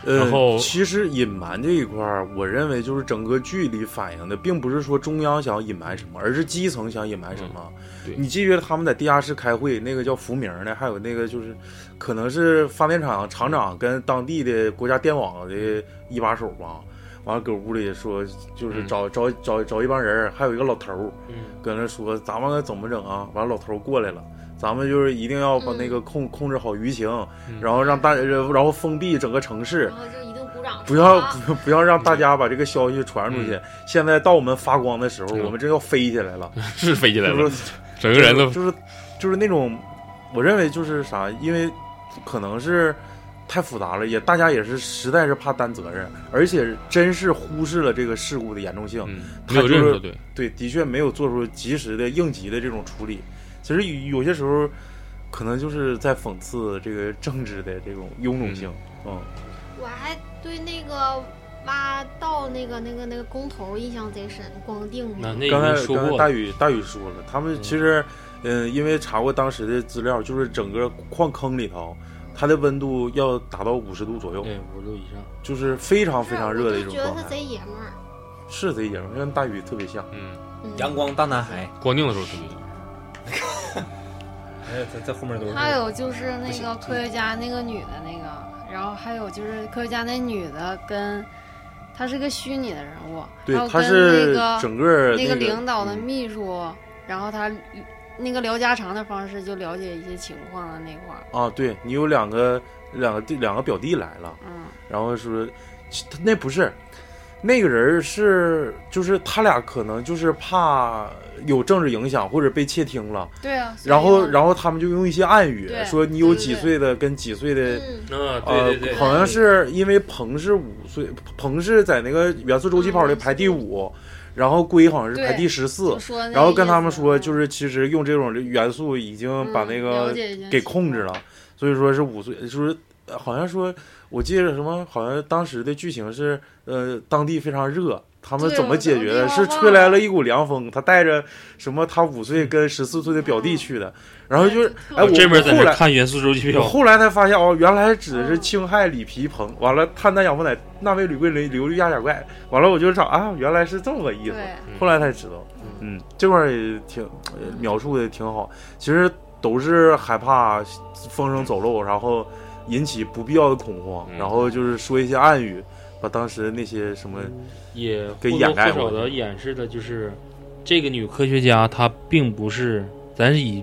呃，
然后
其实隐瞒这一块儿，我认为就是整个剧里反映的，并不是说中央想隐瞒什么，而是基层想隐瞒什么。
对
你记得他们在地下室开会，那个叫福明的，还有那个就是，可能是发电厂厂长跟当地的国家电网的一把手吧。完了，搁屋里说，就是
嗯。
找、找找找一帮人，还有一个老头儿，
嗯。
搁那说咱们怎么整啊？完了，老头儿过来了，咱们就是一定要把那个控、控制好舆情，
嗯。
然后让大然后封闭整个城市
然，后就一顿鼓掌，
不要
啊
不不要让大家把这个消息传出去。现在到我们发光的时候，
嗯。
我们真要飞起来了，
是飞起来了，
就是
整个人都
就是就是那种，我认为就是啥，因为可能是太复杂了，也大家也是实在是怕担责任，而且真是忽视了这个事故的严重性。
嗯没有
他就是
认识对，
对，的确没有做出及时的应急的这种处理。其实有有些时候，可能就是在讽刺这个政治的这种臃肿性。嗯，
我还对那个挖道那个那个那个工头印象贼深，光腚嘛。
那那
刚才
说
刚才大
过了，
宇大宇说了，他们其实，嗯、因为查过当时的资料，就是整个矿坑里头，它的温度要达到五十度左右，
对，五十度以上。
就是非常非常热的一
我就觉得他
种状态。
贼爷们儿。
是贼爷们儿，跟大宇特别像。
嗯，
嗯
阳光大男孩，
光腚的时候特别像。
哎，在在后面都是。
还有就是那个科学家那个女的那个，然后还有就是科学家那女的跟，她是个虚拟的人物，
对
还有，跟
他是
那个
整个
那
个
领导的
嗯
秘书，然后他那个聊家常的方式就了解一些情况的那块儿，
啊，对你有两个两个弟两个表弟来了，
嗯，
然后说他那不是那个人是就是他俩可能就是怕有政治影响或者被窃听了，
对啊，
然后然后他们就用一些暗语说你有几岁的跟几岁的。呃
对对对，
好像是因为彭是五岁，彭是在那个元素周期跑里
嗯
排第五，然后龟好像是排第十四然后跟他们说，就是其实用这种元素已经把那
嗯
个给控制了，所以说是五岁，就是呃好像说，我记得什么，好像当时的剧情是，呃，当地非常热。他们怎么解决的？是吹来了一股凉风，他带着什么？他五岁跟十四岁的表弟去的，然后就是，哎，我
这边在那看元素周期表，
我后来才发现哦，原来指的是青亥里皮蓬，完了碳氮氧氟氖钠镁铝硅磷硫氯氩钾钙，完了我就找啊，原来是这么个意思。后来才知道，嗯，这块也挺呃描述的挺好。其实都是害怕风声走漏，然后引起不必要的恐慌，
嗯。
然后就是说一些暗语，把当时那些什么，
也
给
或多或少的掩饰的就是这个女科学家，她并不是，咱是以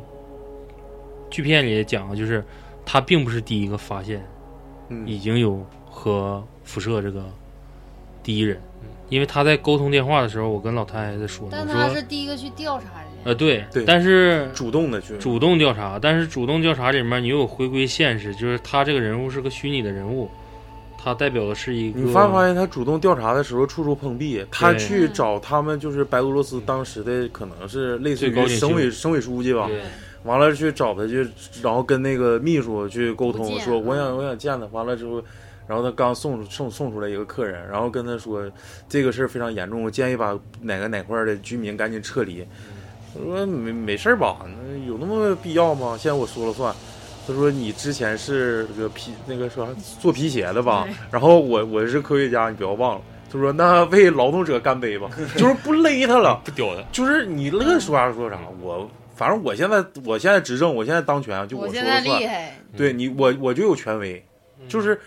剧片里讲，就是她并不是第一个发现
嗯
已经有核辐射这个第一人，因为她在沟通电话的时候，我跟老太太在说呢，
但他是第一个去调查人家，
呃对，
对
但是
主动的去，
主动调查，但是主动调查里面你又有回归现实，就是他这个人物是个虚拟的人物，他代表的是一个
你发没发现他主动调查的时候处处碰壁？他去找他们就是白俄罗斯当时的可能是类似于省委省委书记吧，
对
完了去找他去，然后跟那个秘书去沟通，说我想
嗯
我想见他。完了之后，然后他刚送送送出来一个客人，然后跟他说这个事儿非常严重，我建议把哪个哪块儿的居民赶紧撤离。我说没没事儿吧？那有那么必要吗？现在我说了算。他说你之前是这个皮那个说做皮鞋的吧？然后我我是科学家，你不要忘了。他说那为劳动者干杯吧，就是不勒他了。
不屌他，
就是你乐说啥说啥，我反正我现在我现在执政，我现在当权，就
我现在
说了算。
厉害，
对你，我我就有权威，
嗯
就是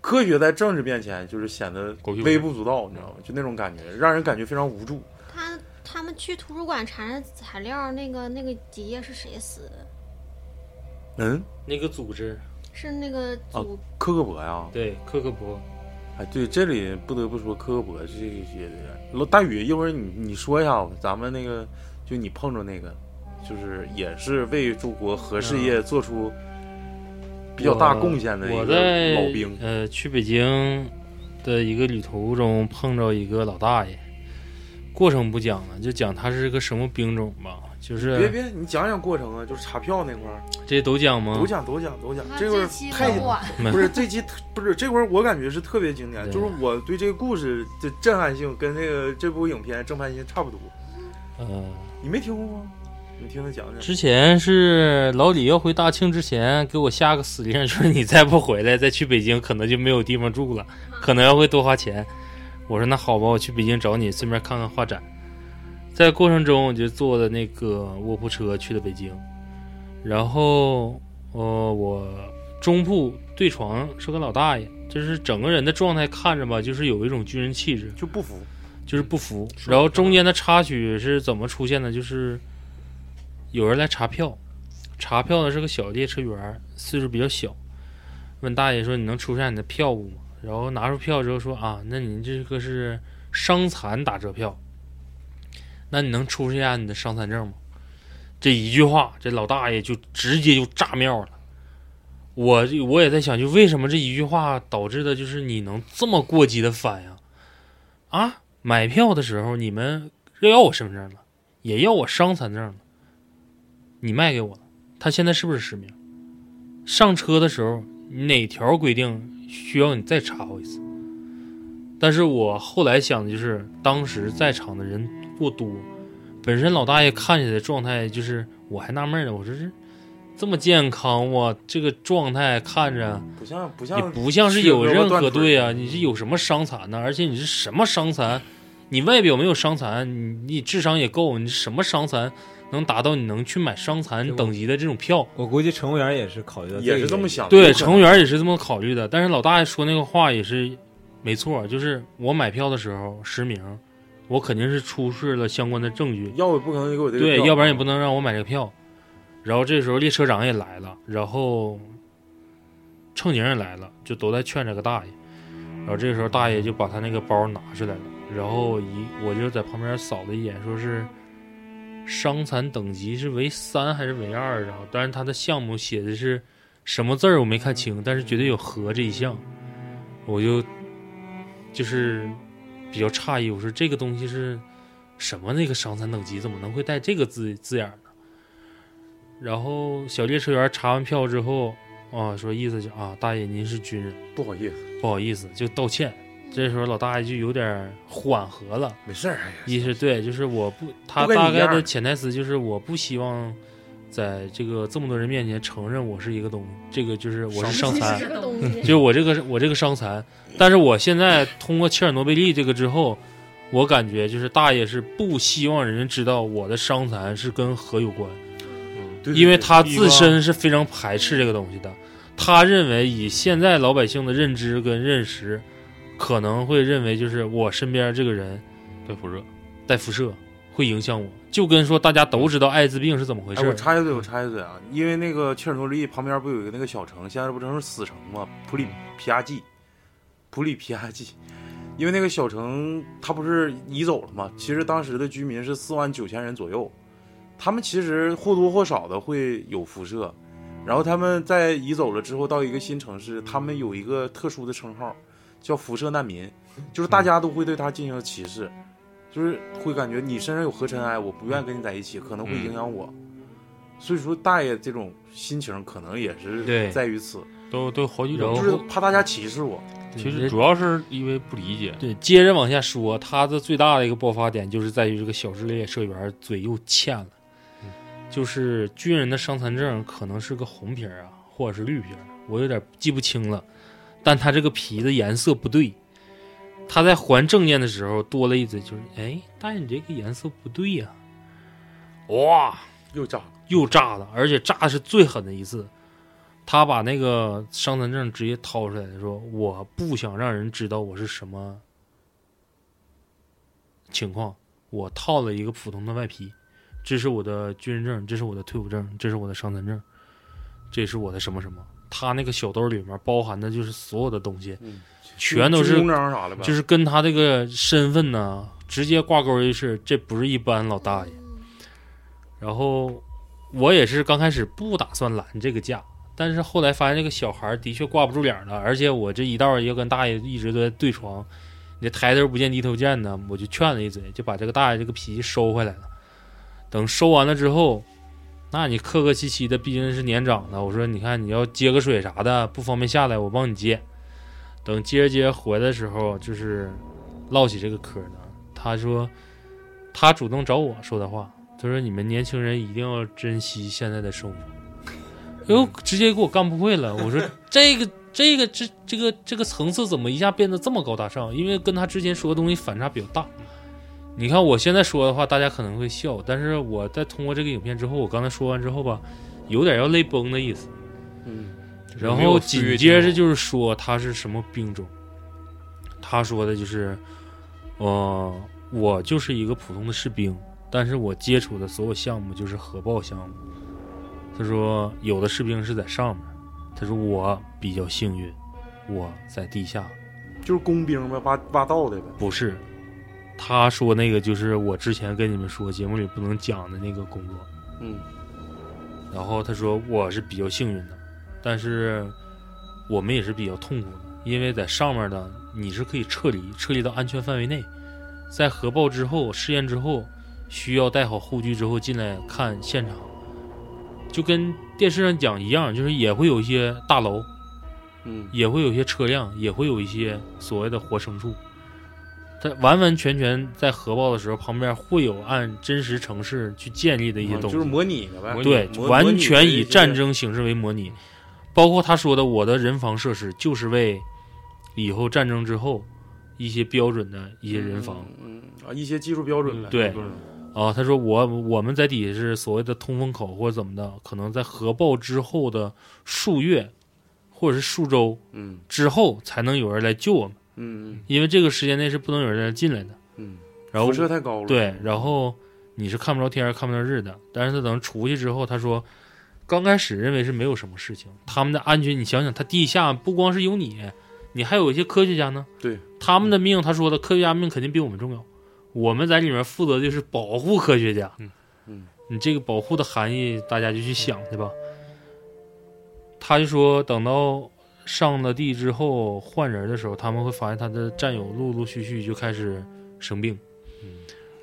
科学在政治面前就是显得微不足道，你知道吗？就那种感觉，让人感觉非常无助。
他他们去图书馆查查材料，那个那个几页是谁撕的？
嗯，
那个组织，
是那个
啊
组
科克伯呀，
对，克克伯，
哎，对，这里不得不说科克伯这些的老大宇，一会儿你你说一下子，咱们那个就你碰着那个，就是也是为中国核事业做出比较大贡献的一个
在
老兵。
呃去北京的一个旅途中碰着一个老大爷，过程不讲了，就讲他是个什么兵种吧，就是
别别，你讲讲过程啊，就是查票那块儿，
这些都讲吗
都？讲都讲都讲。这会儿太 不是这期不是这会儿，我感觉是特别经典，就是我对这个故事的震撼性跟那个这部影片正派性差不多。
嗯、
你没听过吗？你听他讲讲。
之前是老李要回大庆之前给我下个死令，说你再不回来，再去北京可能就没有地方住了，可能要会多花钱。我说那好吧，我去北京找你，顺便看看画展。在过程中，我就坐的那个卧铺车去了北京，然后呃，我中铺对床是个老大爷，就是整个人的状态看着吧，就是有一种军人气质。
就不服，
就是不服。然后中间的插曲是怎么出现的？就是有人来查票，查票的是个小列车员，岁数比较小，问大爷说：“你能出示下你的票务吗？”然后拿出票之后说：“啊，那您这个是伤残打折票，那你能出示一下你的伤残证吗？”这一句话，这老大爷就直接就炸庙了。我我也在想，就为什么这一句话导致的就是你能这么过激的反应啊？买票的时候你们要我身份证了，也要我伤残证了，你卖给我了，他现在是不是实名？上车的时候哪条规定需要你再查我一次？但是我后来想的就是，当时在场的人过多，本身老大爷看起来状态就是，我还纳闷呢，我说这这么健康，我这个状态看着。
不像不
也
像
不像是有任何对
呀、
啊，你是有什么伤残呢？而且你是什么伤残？你外表没有伤残，你你智商也够，你什么伤残能达到你能去买伤残等级的这种票？
我估计乘务员也是考虑到
也是这么想的。
对，乘务员也是这么考虑的。但是老大爷说那个话也是没错，就是我买票的时候实名，我肯定是出示了相关的证据，
要不不可能给我这个
对，要不然也不能让我买这个票。然后这时候列车长也来了，然后乘警也来了，就都在劝这个大爷。然后这个时候大爷就把他那个包拿出来了，然后一我就在旁边扫了一眼，说是伤残等级是为三还是为二啊？但是他的项目写的是什么字儿我没看清，但是绝对有和这一项，我就就是比较诧异，我说这个东西是什么？那个伤残等级怎么能会带这个字字眼呢？然后小列车员查完票之后啊，说意思就啊，大爷您是军人，
不好意思，
不好意思，就道歉。这时候老大爷就有点缓和了，
没事儿。哎呀，
一是对，就是我不，他大概的潜台词就是我不希望在这个这么多人面前承认我是一个东西，这个就是我是伤残，就是我这个我这个伤残。但是我现在通过切尔诺贝利这个之后，我感觉就是大爷是不希望人家知道我的伤残是跟核有关。
对
因为他自身是非常排斥这个东西的。他认为以现在老百姓的认知跟认识，可能会认为就是我身边这个人
带辐射，
带辐射会影响我，就跟说大家都知道艾滋病是怎么回
哎，
事儿。
我插一嘴，我插一嘴啊，因为那个切尔诺贝利旁边不有一个那个小城，现在不正是死城吗？普里皮亚季，普里皮亚季，因为那个小城它不是移走了吗？其实当时的居民是四万九千人左右，他们其实或多或少的会有辐射，然后他们在移走了之后到一个新城市，他们有一个特殊的称号，叫辐射难民，就是大家都会对他进行歧视。就是会感觉你身上有核尘埃，我不愿意跟你在一起，可能会影响我。所以说大爷这种心情可能也是
对
在于此，
都都好几种。
就是怕大家歧视我。
其实主要是因为不理解，
对，接着往下说，他的最大的一个爆发点就是在于这个小智列社员嘴又欠了，就是军人的伤残证可能是个红皮儿啊，或者是绿皮儿，我有点记不清了，但他这个皮的颜色不对。他在还证件的时候多了一嘴，就是哎，大爷你这个颜色不对呀、哇，
又炸了，
又炸了，而且炸的是最狠的一次。他把那个伤残证直接掏出来，说：“我不想让人知道我是什么情况，我套了一个普通的外皮，这是我的军人证，这是我的退伍证，这是我的伤残证，这是我的什么什么。”他那个小兜里面包含的就是所有的东西，全都是
公章啥的呗，
就是跟他这个身份呢直接挂钩的是，这不是一般老大爷。然后我也是刚开始不打算拦这个架，但是后来发现这个小孩的确挂不住脸了，而且我这一道也跟大爷一直都在对床，你抬头不见低头见的，我就劝了一嘴，就把这个大爷这个脾气收回来了。等收完了之后，那你客客气气的，毕竟是年长的，我说你看你要接个水啥的不方便下来，我帮你接。等接着接着回来的时候，就是唠起这个嗑呢。他说他主动找我说的话，他说你们年轻人一定要珍惜现在的生活。哎呦，直接给我干不会了。我说 这个这个这这个这个层次怎么一下变得这么高大上？因为跟他之前说的东西反差比较大。你看我现在说的话，大家可能会笑，但是我在通过这个影片之后，我刚才说完之后吧，有点要泪崩的意思。
嗯
然后紧接着就是说他是什么兵种，他说的就是，呃，我就是一个普通的士兵，但是我接触的所有项目就是核爆项目。他说有的士兵是在上面，他说我比较幸运，我在地下，
就是工兵呗，挖挖道的呗。
不是。他说那个就是我之前跟你们说节目里不能讲的那个工作，
嗯
然后他说我是比较幸运的，但是我们也是比较痛苦的，因为在上面呢你是可以撤离，撤离到安全范围内，在核爆之后试验之后，需要带好护具之后进来看现场，就跟电视上讲一样，就是也会有一些大楼，
嗯
也会有一些车辆，也会有一些所谓的活牲畜。它完完全全在核爆的时候，旁边会有按真实城市去建立的一些东西，
啊就是模拟的呗。
对，完全以战。争形式为模拟，包括他说的，我的人防设施就是为以后战争之后一些标准的一
一些
些人防
嗯嗯啊，一些技术标准呗。
对
就是
啊。他说我我们在底下是所谓的通风口或者怎么的，可能在核爆之后的数月或者是数周
嗯
之后才能有人来救我们，
嗯
因为这个时间内是不能有人进来的。
嗯，
然后
辐射太高了。
对，然后你是看不着天看不着日的，但是他等出去之后，他说，刚开始认为是没有什么事情，他们的安全，你想想，他地下不光是有你，你还有一些科学家呢，
对，
他们的命，他说的科学家命肯定比我们重要，我们在里面负责的就是保护科学家，
嗯。
嗯，
你这个保护的含义，大家就去想去吧。他就说，等到上了地之后换人的时候，他们会发现他的战友陆陆续续就开始生病，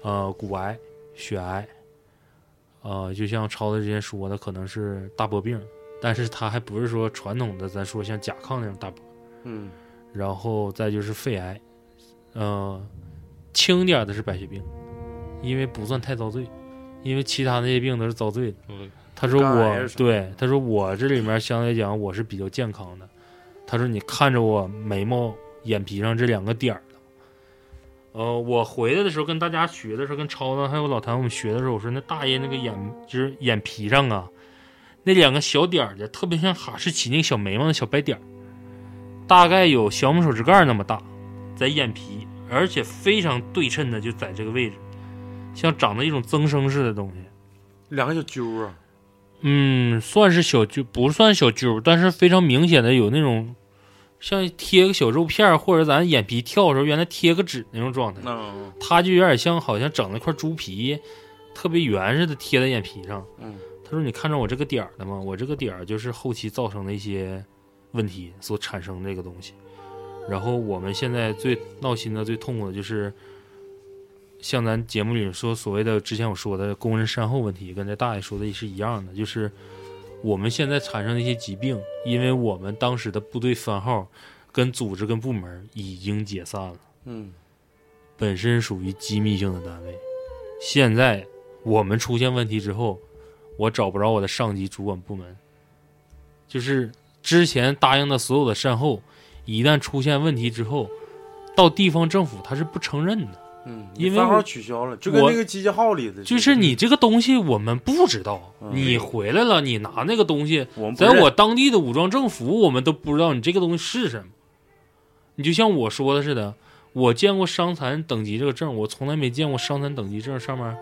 呃，骨癌、血癌，呃，就像超子之前说的，可能是大波病，但是他还不是说传统的咱说像甲亢那种大波，
嗯
然后再就是肺癌，呃，轻点儿的是白血病，因为不算太遭罪，因为其他那些病都是遭罪的。
嗯
他说我对，他说我这里面相对来讲我是比较健康的。他说你看着我眉毛、眼皮上这两个点儿了。呃，我回来的时候跟大家学的时候，跟超子还有老谭我们学的时候，我说那大爷那个眼就是眼皮上啊，那两个小点儿的，特别像哈士奇那个小眉毛的小白点儿，大概有小拇手指盖那么大，在眼皮，而且非常对称的就在这个位置，像长的一种增生似的东西。
两个小揪啊，
嗯，算是小揪，不算小揪，但是非常明显的有那种像贴个小肉片儿，或者咱眼皮跳的时候原来贴个纸那种状态。
嗯
它就有点像好像整了块猪皮，特别圆似的贴在眼皮上。
嗯
他说：“你看着我这个点儿了吗？我这个点儿就是后期造成的一些问题所产生这个东西。然后我们现在最闹心的、最痛苦的就是像咱节目里说所谓的之前我说的工人善后问题，跟这大爷说的也是一样的，就是我们现在产生的一些疾病，因为我们当时的部队番号跟组织跟部门已经解散了。
嗯，
本身属于机密性的单位。现在我们出现问题之后，我找不着我的上级主管部门，就是之前答应的所有的善后，一旦出现问题之后，到地方政府他是不承认的。
嗯，
因为
番号
我
取消了，就跟
我
那个号里的，
就是你这个东西我们不知道，
嗯
你回来了，你拿那个东西，在我当地的武装政府，我们都不知道你这个东西是什么。你就像我说的似的，我见过伤残等级这个证，我从来没见过伤残等级证上面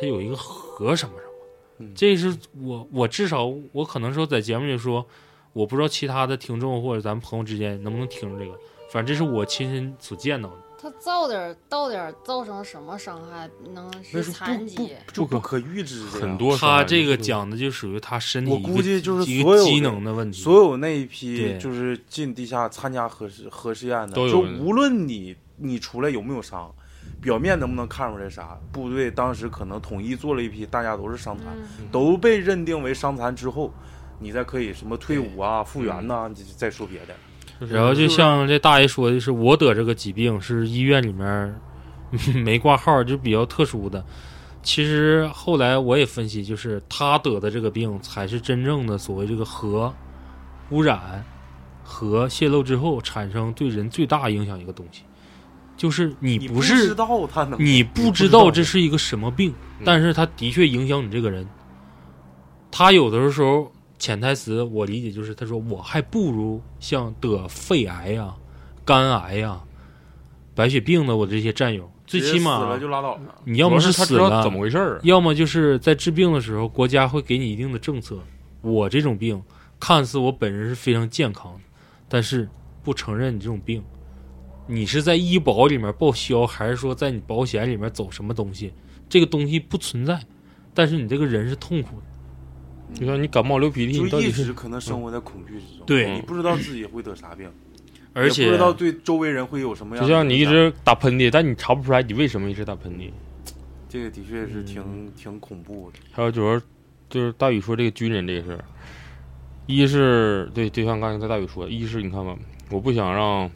它有一个和什么什么。
嗯
这是我我至少我可能说在节目里说，我不知道其他的听众或者咱们朋友之间能不能听着这个，反正这是我亲身所见到的。
他造点儿到点儿造成什么伤害？能
是
残
不不
疾？
就不可预知的
很多
他这个讲的就属于他身体
我估计就是所有机
能的问题。
所有那一批就是进地下参加核试核试验的，就无论你你出来有没有伤，表面能不能看出来啥，部队当时可能统一做了一批，大家都是伤残，
嗯，
都被认定为伤残之后，你再可以什么退伍啊、复员呐、你再说别的。
然后就像这大爷说的是，我得这个疾病是医院里面 没挂号，就比较特殊的。其实后来我也分析，就是他得的这个病才是真正的所谓这个核污染、核泄漏之后产生对人最大影响一个东西，就是你
你
不
知
是
道他能，
你不知道这是一个什么病，但是它的确影响你这个人。他有的时候潜台词我理解就是，他说我还不如像得肺癌呀、肝癌呀、白血病的我这些战友，最起码死
了就拉倒了。
你要么
是
死了
怎么回事儿啊，
要么就是在治病的时候，国家会给你一定的政策。我这种病，看似我本人是非常健康的，但是不承认你这种病。你是在医保里面报销，还是说在你保险里面走什么东西？这个东西不存在，但是你这个人是痛苦的。
就像你感冒流鼻涕，
就一
你到底是
直可能生活在恐惧之中，
对。
你不知道自己会得啥病，
而且
也不知道对周围人会有什么样
就。像你一直打喷嚏，但你查不出来你为什么一直打喷嚏。
这个的确是挺、
嗯。
挺恐怖的。
还有就是就是大宇说这个军人这个事儿，一是对，就像刚才大宇说的，一是你看吧，我不想让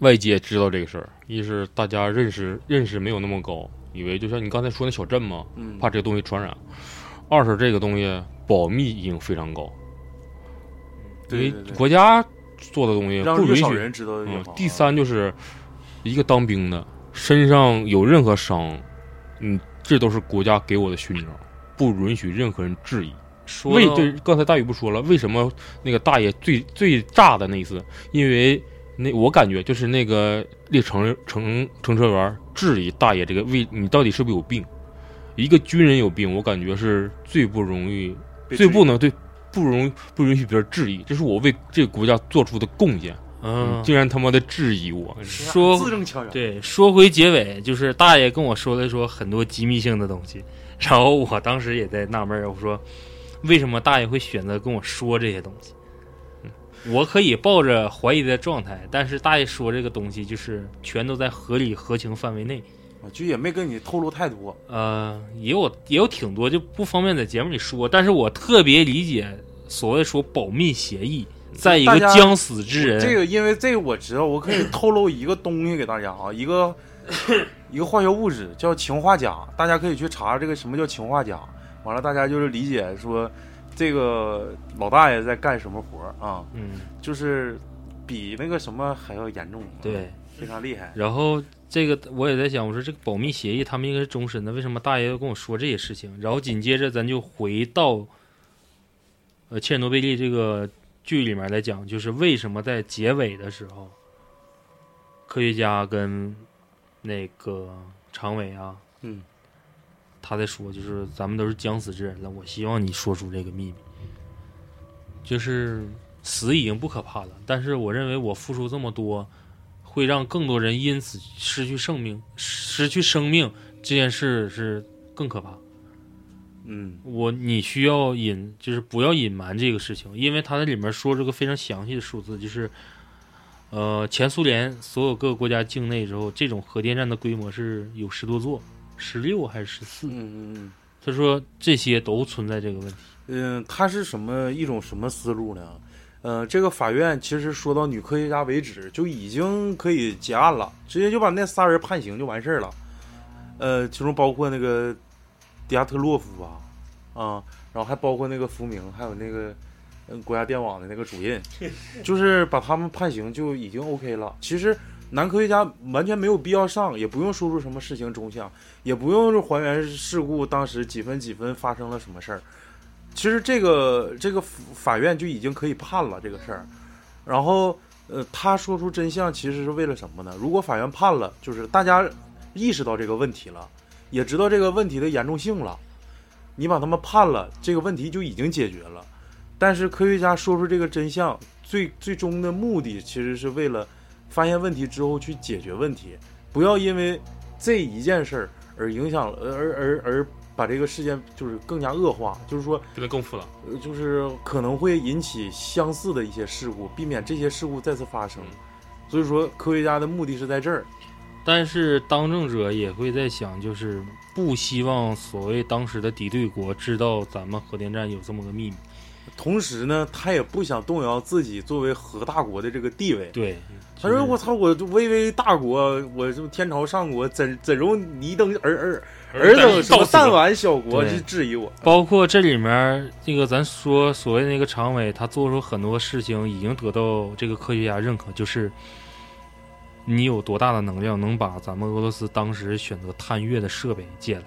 外界知道这个事儿；一是大家认识认识没有那么高，以为就像你刚才说那小镇嘛，
嗯，
怕这个东西传染；二是这个东西保密已经非常高，因为
对
国家做的东西不允许。
人知道。，
嗯第三就是一个当兵的身上有任何伤，嗯，这都是国家给我的勋章，不允许任何人质疑。为对，刚才大宇不说了，为什么那个大爷最最炸的那一次？因为那我感觉就是那个列乘乘乘车员质疑大爷这个为你到底是不是有病？一个军人有病，我感觉是最不容易、最不能对不容不允许别人质疑，这是我为这个国家做出的贡献。
嗯，
竟然他妈的质疑我，
说
字正腔圆。
对，说回结尾，就是大爷跟我说了说很多机密性的东西，然后我当时也在纳闷儿，我说为什么大爷会选择跟我说这些东西？嗯我可以抱着怀疑的状态，但是大爷说这个东西就是全都在合理合情范围内，
啊就也没跟你透露太多。
呃，也有也有挺多就不方便在节目里说，但是我特别理解所谓说保密协议，在一个将死之人，
这个因为这个我知道，我可以 透露一个东西给大家啊，一个 一个化学物质叫氰化钾，大家可以去查这个什么叫氰化钾。完了，大家就是理解说这个老大爷在干什么活儿啊，
嗯，
就是比那个什么还要严重，
对。
非常厉害。
然后这个我也在想，我说这个保密协议他们应该是终身的，为什么大爷要跟我说这些事情？然后紧接着咱就回到呃切尔诺贝利这个剧里面来讲，就是为什么在结尾的时候，科学家跟那个常委啊，
嗯，
他在说，就是咱们都是将死之人了，我希望你说出这个秘密。就是死已经不可怕了，但是我认为我付出这么多，会让更多人因此失去生命，失去生命这件事是更可怕。
嗯
我你需要隐，就是不要隐瞒这个事情，因为他在里面说这个非常详细的数字，就是，呃，前苏联所有各个国家境内之后，这种核电站的规模是有十多座，十六还是十四？
嗯嗯嗯。
他说这些都存在这个问题。
嗯，他是什么一种什么思路呢？呃，这个法院其实说到女科学家为止，就已经可以结案了，直接就把那仨人判刑就完事儿了。呃，其中包括那个迪亚特洛夫吧，啊，然后还包括那个福明，还有那个嗯国家电网的那个主任，就是把他们判刑就已经 OK 了。其实男科学家完全没有必要上，也不用说出什么事情真相，也不用还原事故当时几分几分发生了什么事儿。其实这个这个法院就已经可以判了这个事儿，然后呃，他说出真相其实是为了什么呢？如果法院判了，就是大家意识到这个问题了，也知道这个问题的严重性了，你把他们判了，这个问题就已经解决了。但是科学家说出这个真相，最最终的目的其实是为了发现问题之后去解决问题，不要因为这一件事儿而影响了，而而而。把这个事件就是更加恶化，就是说
变得更复杂，
呃，就是可能会引起相似的一些事故，避免这些事故再次发生。所以说，科学家的目的是在这儿。
但是当政者也会在想，就是不希望所谓当时的敌对国知道咱们核电站有这么个秘密。
同时呢，他也不想动摇自己作为核大国的这个地位。
对，
他说：“我操，我巍巍大国，我这天朝上国，怎怎容你等儿儿？”尔等什么弹丸小国去质疑我？
包括这里面这个，咱说所谓那个常委，他做出很多事情，已经得到这个科学家认可，就是你有多大的能量，能把咱们俄罗斯当时选择探月的设备借来，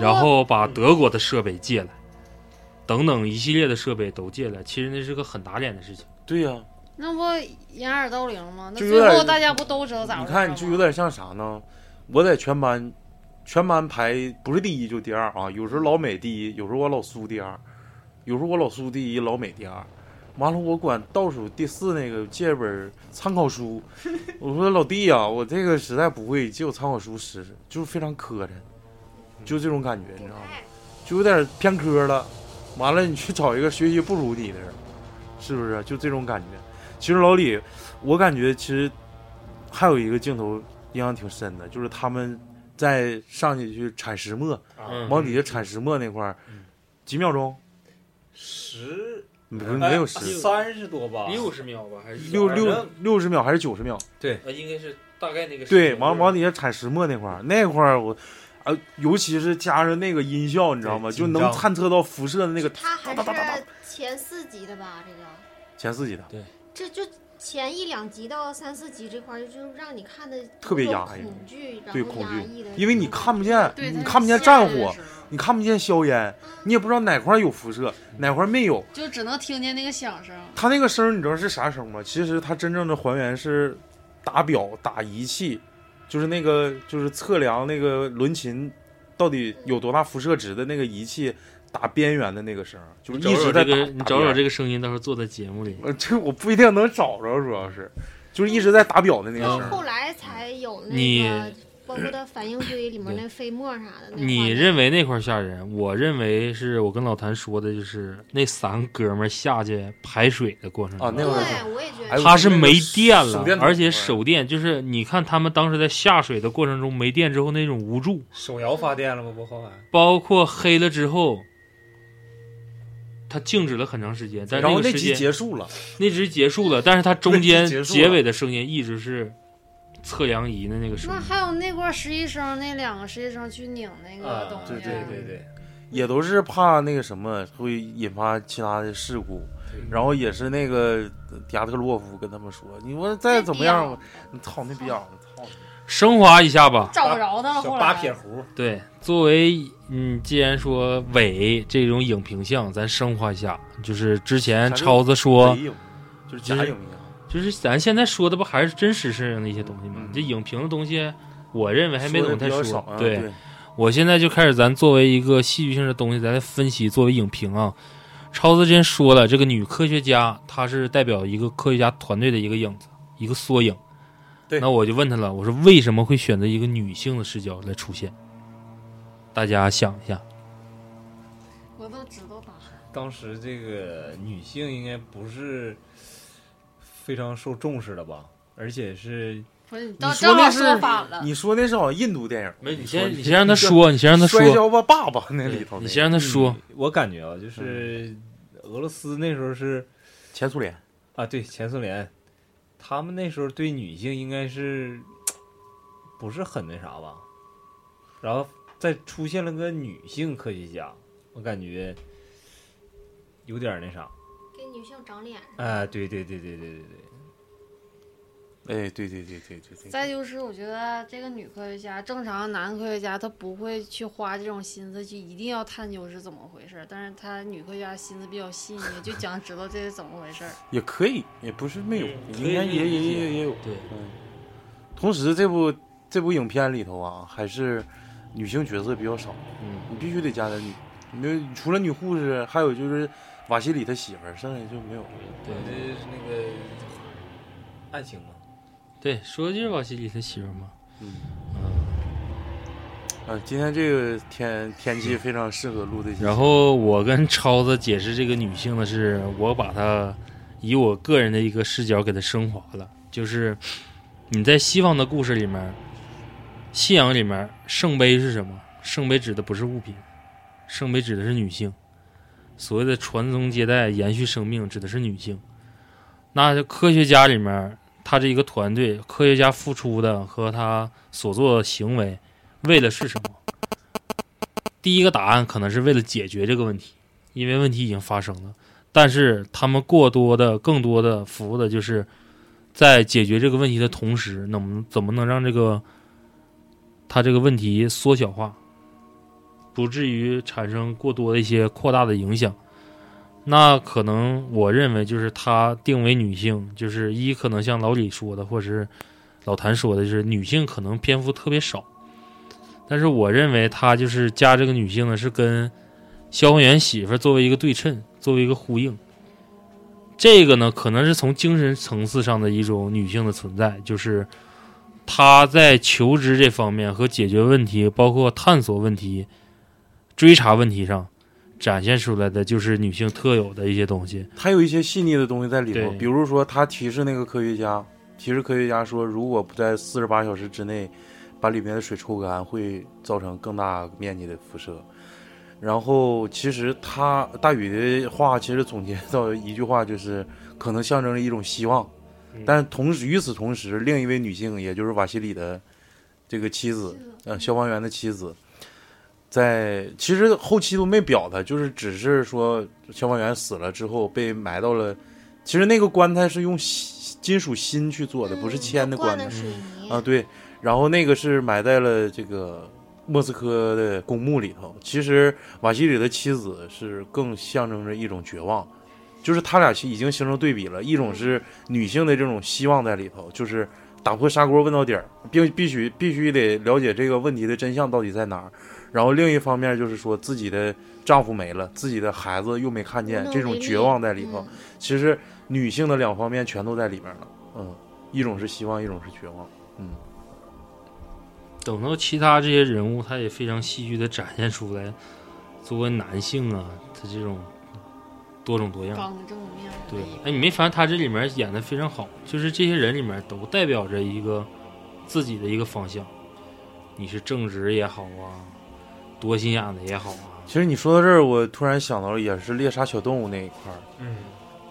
然后把德国的设备借来，等等一系列的设备都借来，其实那是个很打脸的事情。
对呀，
那不掩耳盗铃吗？那最后大家不都知道咋回
事？你看，就有点像啥呢？我在全班。全班排不是第一就第二啊，有时候老美第一，有时候我老苏第二，有时候我老苏第一，老美第二。完了，我管倒数第四那个借本参考书，我说老弟呀，我这个实在不会，借我参考书试试，就是非常磕碜，就这种感觉，你知道吗？就有点偏科了。完了，你去找一个学习不如你的人，是不是？就这种感觉。其实老李，我感觉其实还有一个镜头印象挺深的，就是他们。在上去去铲石磨，往底下铲石磨那块儿，几秒钟？
十
没没有十
三十多吧？
六十秒吧？还是
六六六十秒还是九十秒？
对，
应该是大概那个。
对，往往底下铲石磨那块儿，那块儿我，啊，尤其是加上那个音效，你知道吗？就能探测到辐射的那个。
它还是前四级的吧？这个。
前四级的。
对。
这就。前一两集到三四集这块儿，就让你看的
特别压
抑，恐惧，
对恐
惧，
因为你看不见，你看不见战火，你看不见硝烟，你也不知道哪块有辐射，哪块没有，
就只能听见那个响声。
它那个声你知道是啥声吗？其实它真正的还原是打表打仪器，就是那个就是测量那个轮琴到底有多大辐射值的那个仪器。打边缘的那个声，就是一直在打。
你找找这个声音，到时候做在节目里。
呃，这我不一定能找着，主要是就是一直在打表的那个声。
后来才有那个，包括它反应堆里面那飞沫啥的。
你认为那块吓人？我认为是我跟老谭说的，就是那三个哥们下去排水的过程中。
啊，那会
儿我也觉得
他是没电了，而且手电就是你看他们当时在下水的过程中没电之后那种无助。
手摇发电了吗？不后来
包括黑了之后。它静止了很长时间，但
然后那集结束了，
那集结束了，但是它中间结尾的声音一直是测量仪的那个声音。
那还有那块实习生，那两个实习生去拧那个东
西，对对对对，
也都是怕那个什么会引发其他的事故，然后也是那个迪亚特洛夫跟他们说：“你说再怎么样，你操那逼样，操！”
升华一下吧，
找不着他了。
小八撇胡，
对，作为嗯，既然说伪这种影评像，咱升华一下，就是之前超子说，
就是假影
就是咱现在说的不还是真实事上的一些东西吗？这影评的东西，我认为还没怎么太
说。
对，我现在就开始，咱作为一个戏剧性的东西，咱来分析。作为影评啊，超子之前说了，这个女科学家，她是代表一个科学家团队的一个影子，一个缩影。对那我就问他了，我说为什么会选择一个女性的视角来出现？大家想一下。
我都知道答案。
当时这个女性应该不是非常受重视的吧？而且是
不是你
你
到正好
说那是
说反了，
你说那是好像印度电影，
没，你先你先让他说，你先让他说，
摔跤吧爸爸那里头，
你先让他说。
嗯我感觉啊，就是俄罗斯那时候是
前苏联，
啊，对前苏联，他们那时候对女性应该是不是很那啥吧？然后再出现了个女性科学家，我感觉有点那啥。
给女性长脸。
哎，对对对对对对对，
哎，对对对对对对，
再就是，我觉得这个女科学家，正常男科学家他不会去花这种心思去一定要探究是怎么回事，但是他女科学家心思比较细腻，就想知道这是怎么回事。
也可以，也不是没有，
嗯
应该也也也也有。
对，
嗯，同时这部这部影片里头啊，还是女性角色比较少，
嗯，
你必须得加点女，你除了女护士，还有就是瓦西里他媳妇儿，剩下就没有了。
对，这是那个爱情嘛。
对，说的就是瓦西里他媳妇儿嘛。
嗯，啊，今天这个天天气非常适合录这些。
然后我跟超子解释这个女性的是，我把她以我个人的一个视角给她升华了，就是你在西方的故事里面，信仰里面圣杯是什么？圣杯指的不是物品，圣杯指的是女性。所谓的传宗接代、延续生命，指的是女性。那科学家里面，他这一个团队，科学家付出的和他所做的行为，为的是什么？第一个答案可能是为了解决这个问题，因为问题已经发生了。但是他们过多的、更多的服务的就是在解决这个问题的同时，能怎么能让这个他这个问题缩小化，不至于产生过多的一些扩大的影响。那可能我认为就是他定为女性，就是一可能像老李说的，或者是老谭说的，就是女性可能篇幅特别少。但是我认为他就是加这个女性呢，是跟消防员媳妇作为一个对称，作为一个呼应。这个呢，可能是从精神层次上的一种女性的存在，就是她在求知这方面和解决问题，包括探索问题、追查问题上，展现出来的就是女性特有的一些东西。
还有一些细腻的东西在里头，比如说他提示那个科学家，提示科学家说，如果不在四十八小时之内把里面的水抽干，会造成更大面积的辐射。然后，其实他大宇的话，其实总结到一句话，就是可能象征着一种希望。
嗯
但同时，与此同时，另一位女性，也就是瓦西里的这个妻子，呃，消防员的妻子，在其实后期都没表他，就是只是说消防员死了之后被埋到了，其实那个棺材是用金属锌去做的，不是铅的棺材啊，对，然后那个是埋在了这个莫斯科的公墓里头。其实瓦西里的妻子是更象征着一种绝望，就是他俩已经形成对比了，一种是女性的这种希望在里头，就是打破砂锅问到底儿，并必须必须得了解这个问题的真相到底在哪儿。然后另一方面就是说自己的丈夫没了，自己的孩子又没看见这种绝望在里头。
嗯
其实女性的两方面全都在里面了，嗯，一种是希望，一种是绝望，嗯，
等到其他这些人物，他也非常戏剧的展现出来，作为男性啊，他这种多种多样。
刚正面
对哎，你没发现他这里面演的非常好？就是这些人里面都代表着一个自己的一个方向。你是正直也好啊，多心眼子也好啊，
其实你说到这儿，我突然想到了，也是猎杀小动物那一块儿。
嗯，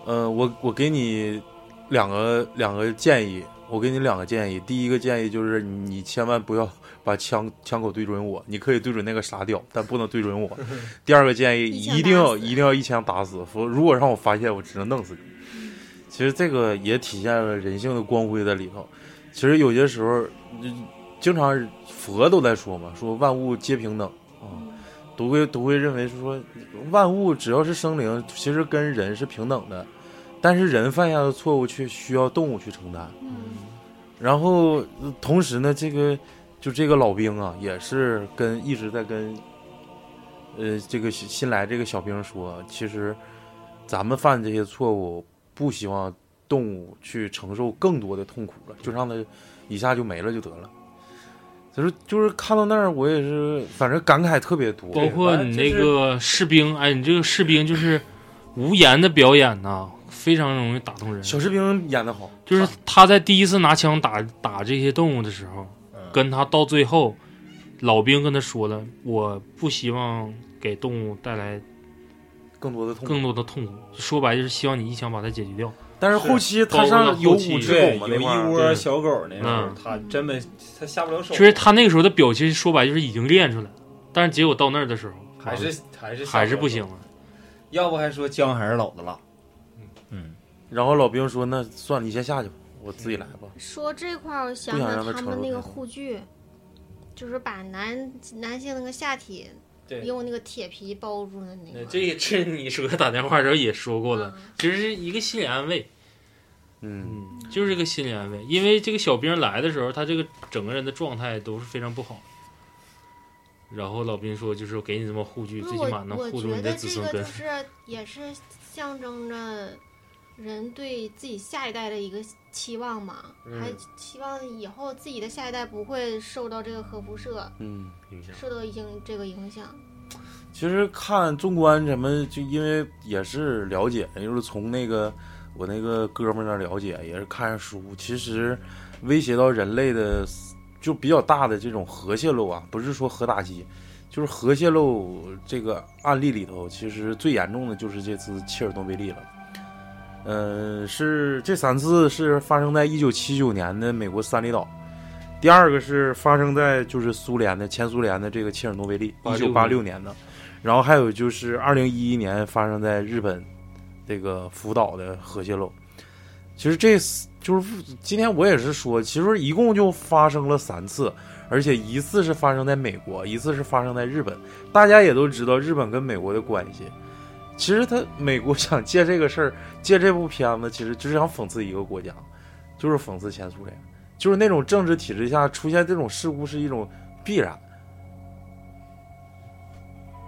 呃，我我给你两个两个建议，我给你两个建议。第一个建议就是你你千万不要把枪枪口对准我，你可以对准那个傻屌，但不能对准我。第二个建议，
一
定要一定要一枪打死，否如果让我发现，我只能弄死你。其实这个也体现了人性的光辉在里头。其实有些时候，嗯经常佛都在说嘛，说万物皆平等啊。都会都会认为是说，万物只要是生灵，其实跟人是平等的，但是人犯下的错误却需要动物去承担。然后呃同时呢，这个就这个老兵啊，也是跟一直在跟，呃，这个新新来这个小兵说，其实咱们犯这些错误，不希望动物去承受更多的痛苦了，就让它一下就没了就得了。就是就是看到那儿，我也是，反正感慨特别多。
包括你那个士兵，哎，你这个士兵就是无言的表演呐，非常容易打动人。
小士兵演的好，
就是他在第一次拿枪打打这些动物的时候，
嗯
跟他到最后，老兵跟他说了，我不希望给动物带来
更多的痛苦。
更多的痛苦，说白就是希望你一枪把它解决掉。
但是后期他上有五只，狗嘛，
有一窝小狗那时候
嗯，
他真没他下不了手，
其实他那个时候的表情说白就是已经练出来，但是结果到那儿的时候
还是还是
还是不行，了。
要不还说姜还是老的辣。嗯，
然后老兵说：“那算了，你先下去吧，我自己来吧。
说这块儿，我想
想他
们那个护具，就是把男男性那个下体
对，
用那个铁皮包住的那个。
那这这你说打电话的时候也说过了，
嗯
其实是一个心理安慰，”
嗯，
嗯，就是一个心理安慰。因为这个小兵来的时候，他这个整个人的状态都是非常不好。然后老兵说，就是给你这么护具，最起码能护住你的子孙根
这个就。是也是象征着人对自己下一代的一个期望嘛，
嗯
还期望以后自己的下一代不会受到这个核辐射，
嗯，
影响
受到影这个影响。
其实看纵观咱们就因为也是了解，就是从那个我那个哥们儿那儿了解，也是看书。其实威胁到人类的就比较大的这种核泄漏啊，不是说核打击，就是核泄漏这个案例里头，其实最严重的就是这次切尔诺贝利了。嗯，是这三次是发生在一九七九年的美国三里岛，第二个是发生在就是苏联的前苏联的这个切尔诺贝利，一九八六年的，然后还有就是二零一一年发生在日本这个福岛的核泄漏。其实这就是今天我也是说，其实一共就发生了三次，而且一次是发生在美国，一次是发生在日本。大家也都知道日本跟美国的关系。其实他美国想借这个事儿，借这部片子，其实就是想讽刺一个国家，就是讽刺前苏联，就是那种政治体制下出现这种事故是一种必然。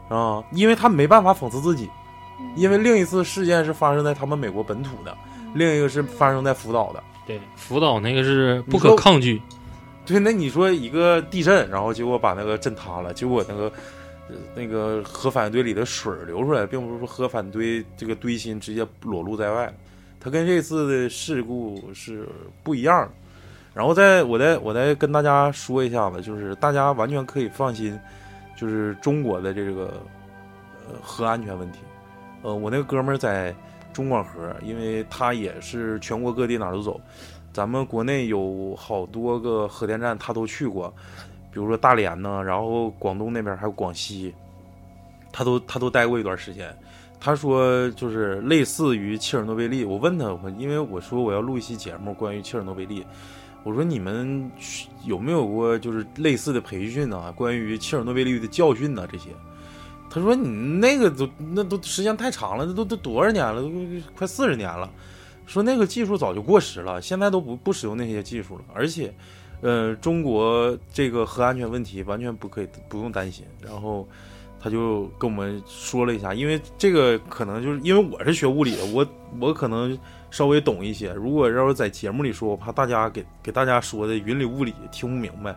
啊，因为他没办法讽刺自己，因为另一次事件是发生在他们美国本土的，另一个是发生在福岛的。
对，福岛那个是不可抗拒，
对，那你说一个地震，然后结果把那个震塌了，结果那个呃那个核反应堆里的水流出来，并不是说核反堆这个堆芯直接裸露在外，它跟这次的事故是不一样的。然后再我再我再跟大家说一下子，就是大家完全可以放心，就是中国的这个呃核安全问题。呃，我那个哥们儿在中广核，因为他也是全国各地哪都走，咱们国内有好多个核电站，他都去过，比如说大连呢，然后广东那边还有广西，他都他都待过一段时间。他说就是类似于切尔诺贝利，我问他，我因为我说我要录一期节目关于切尔诺贝利，我说你们有没有过就是类似的培训啊？关于切尔诺贝利的教训呢、这些？他说你那个都那都时间太长了，那都都多少年了，都快四十年了。说那个技术早就过时了，现在都不不使用那些技术了，而且，呃，中国这个核安全问题完全不可以不用担心。然后他就跟我们说了一下，因为这个可能就是因为我是学物理的，我 我可能稍微懂一些。如果要是在节目里说，我怕大家给给大家说的云里雾里听不明白。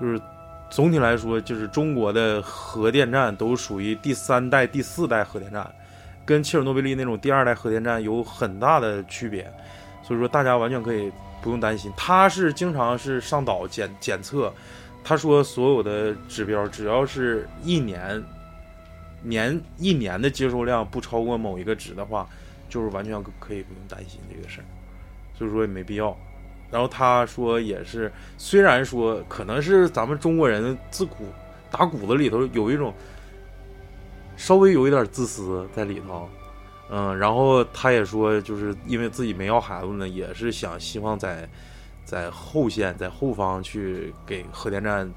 就是总体来说，就是中国的核电站都属于第三代、第四代核电站。跟切尔诺贝利那种第二代核电站有很大的区别，所以说大家完全可以不用担心。他是经常是上岛检检测，他说所有的指标只要是一年年一年的接收量不超过某一个值的话，就是完全可以不用担心这个事儿，所以说也没必要。然后他说也是，虽然说可能是咱们中国人自古打骨子里头有一种。稍微有一点自私在里头，嗯，然后他也说，就是因为自己没要孩子呢，也是想希望在在后线，在后方去给核电站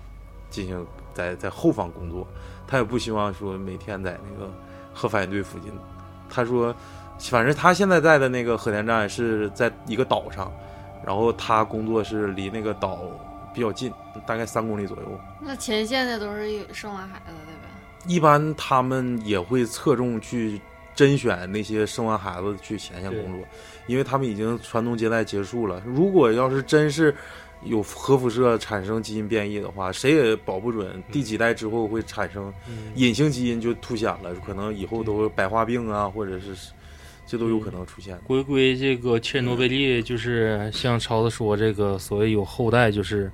进行在在后方工作，他也不希望说每天在那个核反应堆附近。他说，反正他现在在的那个核电站是在一个岛上，然后他工作是离那个岛比较近，大概三公里左右。
那前线的都是有生完孩子的呗。
一般他们也会侧重去甄选那些生完孩子去前线工作，因为他们已经传宗接代结束了。如果要是真是有核辐射产生基因变异的话，谁也保不准第几代之后会产生隐性基因就凸显了，可能以后都是白化病啊，或者是这都有可能出现。
回归这个切尔诺贝利，就是像超子说这个所谓有后代，就是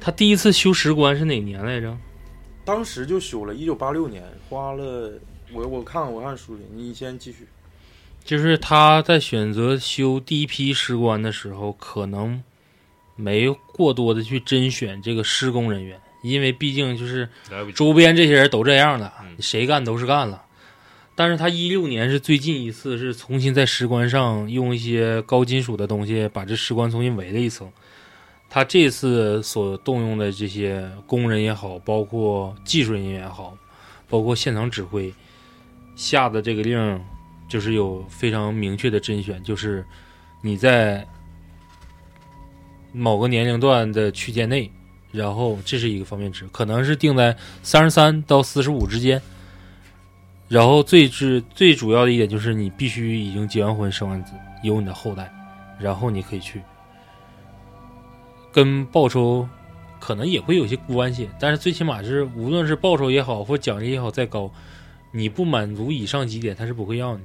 他第一次修石棺是哪年来着？
当时就修了，一九八六年，花了我我看我看书里，你先继续。
就是他在选择修第一批石棺的时候，可能没过多的去甄选这个施工人员，因为毕竟就是周边这些人都这样了，
嗯
谁干都是干了。但是他一六年是最近一次是重新在石棺上用一些高金属的东西把这石棺重新围了一层。他这次所动用的这些工人也好，包括技术人员也好，包括现场指挥下的这个令，就是有非常明确的甄选，就是你在某个年龄段的区间内，然后这是一个方面值，可能是定在三十三到四十五之间。然后最至最主要的一点就是你必须已经结完婚、生完子，有你的后代，然后你可以去。跟报酬可能也会有些关系，但是最起码是无论是报酬也好，或奖励也好再高，你不满足以上几点，他是不会要你。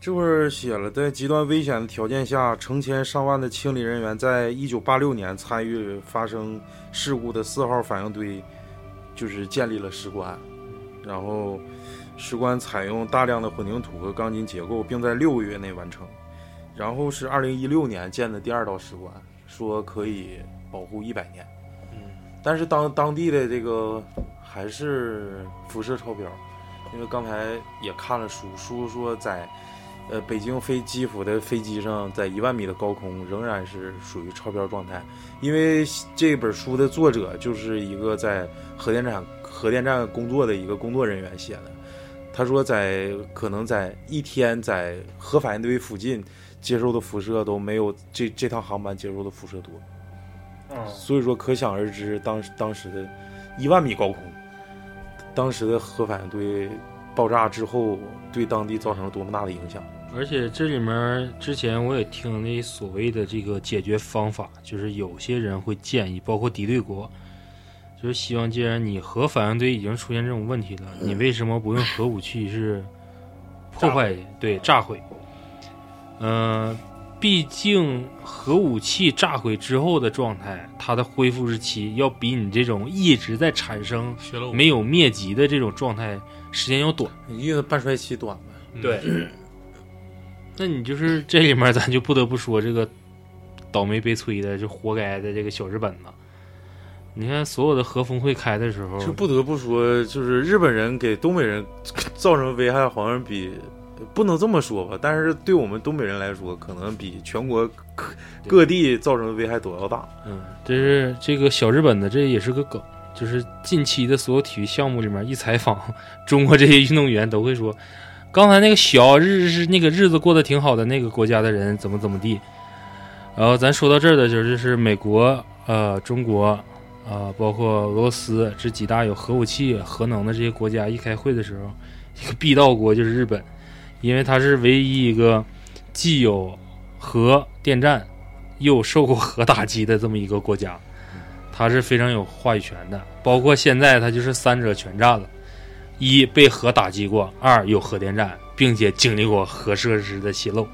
这会儿写了，在极端危险的条件下，成千上万的清理人员在一九八六年参与发生事故的四号反应堆，就是建立了石棺，然后石棺采用大量的混凝土和钢筋结构，并在六个月内完成。然后是二零一六年建的第二道石棺，说可以保护一百年。
嗯，
但是当当地的这个还是辐射超标，因为刚才也看了书，书说在呃北京飞基辅的飞机上，在一万米的高空仍然是属于超标状态。因为这本书的作者就是一个在核电站核电站工作的一个工作人员写的，他说在可能在一天在核反应堆附近接受的辐射都没有这这趟航班接受的辐射多。
嗯，
所以说，可想而知，当时当时的一万米高空，当时的核反应堆爆炸之后，对当地造成了多么大的影响。
而且这里面之前我也听那所谓的这个解决方法，就是有些人会建议，包括敌对国，就是希望既然你核反应堆已经出现这种问题了，你为什么不用核武器是破坏对炸毁？嗯、毕竟核武器炸毁之后的状态，它的恢复日期要比你这种一直在产生没有灭级的这种状态时间要短。
你意思半衰期短呗？
对，
那你就是这里面，咱就不得不说这个倒霉悲催的，就活该的这个小日本了。你看，所有的核峰会开的时候，
就不得不说，就是日本人给东北人造成危害，好像比不能这么说吧，但是对我们东北人来说，可能比全国各各地造成的危害都要大。
嗯，这是这个小日本的，这也是个梗，就是近期的所有体育项目里面一采访，中国这些运动员都会说，刚才那个小日是那个日子过得挺好的那个国家的人怎么怎么地。然后咱说到这儿的时候，就是美国、呃中国、啊、包括俄罗斯这几大有核武器、核能的这些国家一开会的时候，一个必到国就是日本，因为它是唯一一个既有核电站又受过核打击的这么一个国家，它是非常有话语权的。包括现在它就是三者全占了：一被核打击过，二有核电站，并且经历过核设施的泄漏。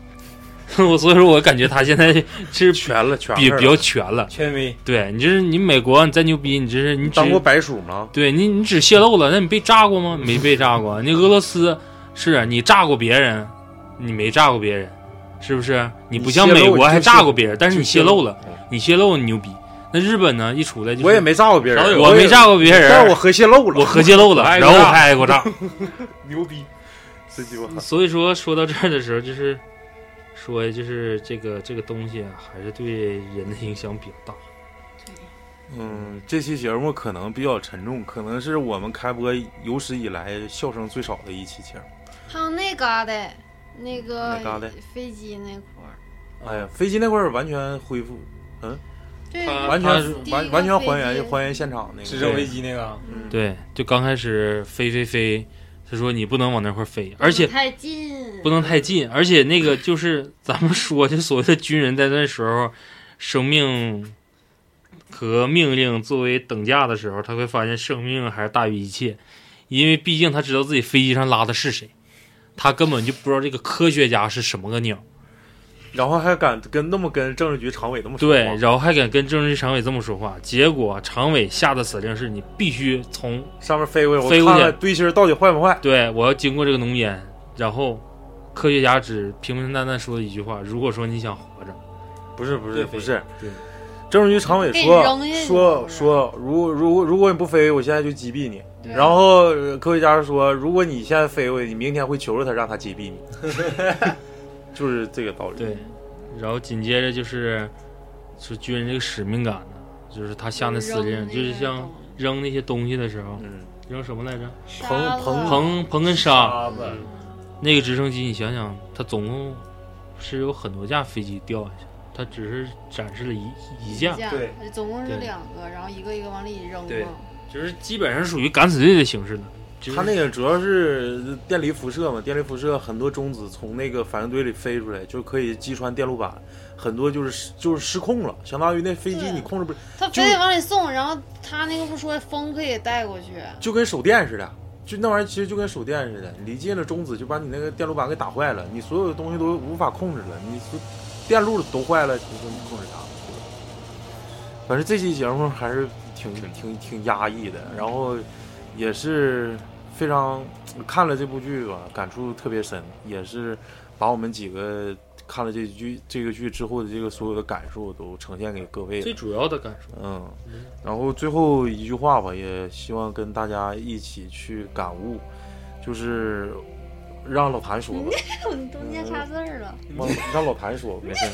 我所以说我感觉他现在是
全了，全了
比比较全了。
权威，
对你就是你美国你再牛逼，你这是你
当过白鼠吗？
对你你只泄露了，那你被炸过吗？没被炸过。你俄罗斯是你炸过别人，你没炸过别人，是不是？你不像美国还炸过别人，但是你
泄露
了，你泄露你牛逼。那日本呢？一出来就
我也没炸过别人，
我没炸过别人，
但是我核泄漏了，
我核泄漏了，然后我还挨过炸。
牛逼，这鸡巴。
所以说说到这儿的时候，就是说就是这个这个东西啊，还是对人的影响比较大。
嗯，这期节目可能比较沉重，可能是我们开播有史以来笑声最少的一期节目。
还有那嘎达，那个
哪嘎达
飞机那块儿，
哎呀，飞机那块儿完全恢复，
嗯
对，
完全完完全还原还原现场那个
直升飞机那个，
嗯，
对，就刚开始飞飞飞，他说你不能往那块儿飞，而且
太近，
不能太近，而且那个就是 咱们说，就所谓的军人在那时候，生命和命令作为等价的时候，他会发现生命还是大于一切，因为毕竟他知道自己飞机上拉的是谁，他根本就不知道这个科学家是什么个鸟。
然后还敢跟那么跟政治局常委这么说话。
对，然后还敢跟政治局常委这么说话，结果常委下的指令是你必须从
上面飞过去，我
飞过去
看看堆芯到底坏不坏？
对我要经过这个浓烟，然后科学家只平平淡淡说了一句话：如果说你想活着，
不是不是
对
不是，
对。
政治局常委说说说，如如果如果你不飞，我现在就击毙你。
对。
然后呃科学家说，如果你现在飞过去，你明天会求着他让他击毙你，就是这个道理。
对，然后紧接着就是是军人这个使命感呢，就是他下那司令，就是像扔那些东西的时候，
嗯，
扔什么来着？
彭彭
硼硼跟沙，
子，
那个直升机，你想想，它总共是有很多架飞机掉下去，它只是展示了一一架，
对，
总共是两个，然后一个一个往里扔
对。
嘛。
就是基本上属于敢死队的形式了。就是
他那个主要是电离辐射嘛，电离辐射很多中子从那个反应堆里飞出来，就可以击穿电路板，很多就是就是失控了，相当于那飞机你控制不，
他非得往里送，然后他那个不说风可以带过去，
就跟手电似的。就那玩意儿，其实就跟手电似的，离近了中子就把你那个电路板给打坏了，你所有的东西都无法控制了，你所电路都坏了，你说你控制啥？反正这期节目还是挺挺挺压抑的，然后也是非常看了这部剧吧，感触特别深，也是把我们几个看了这剧这个剧之后的这个所有的感受都呈现给各位
最。主要的感受，
嗯，然后最后一句话吧，也希望跟大家一起去感悟，就是让老谭说吧，
你中间插字儿了。
让让老谭说，没事。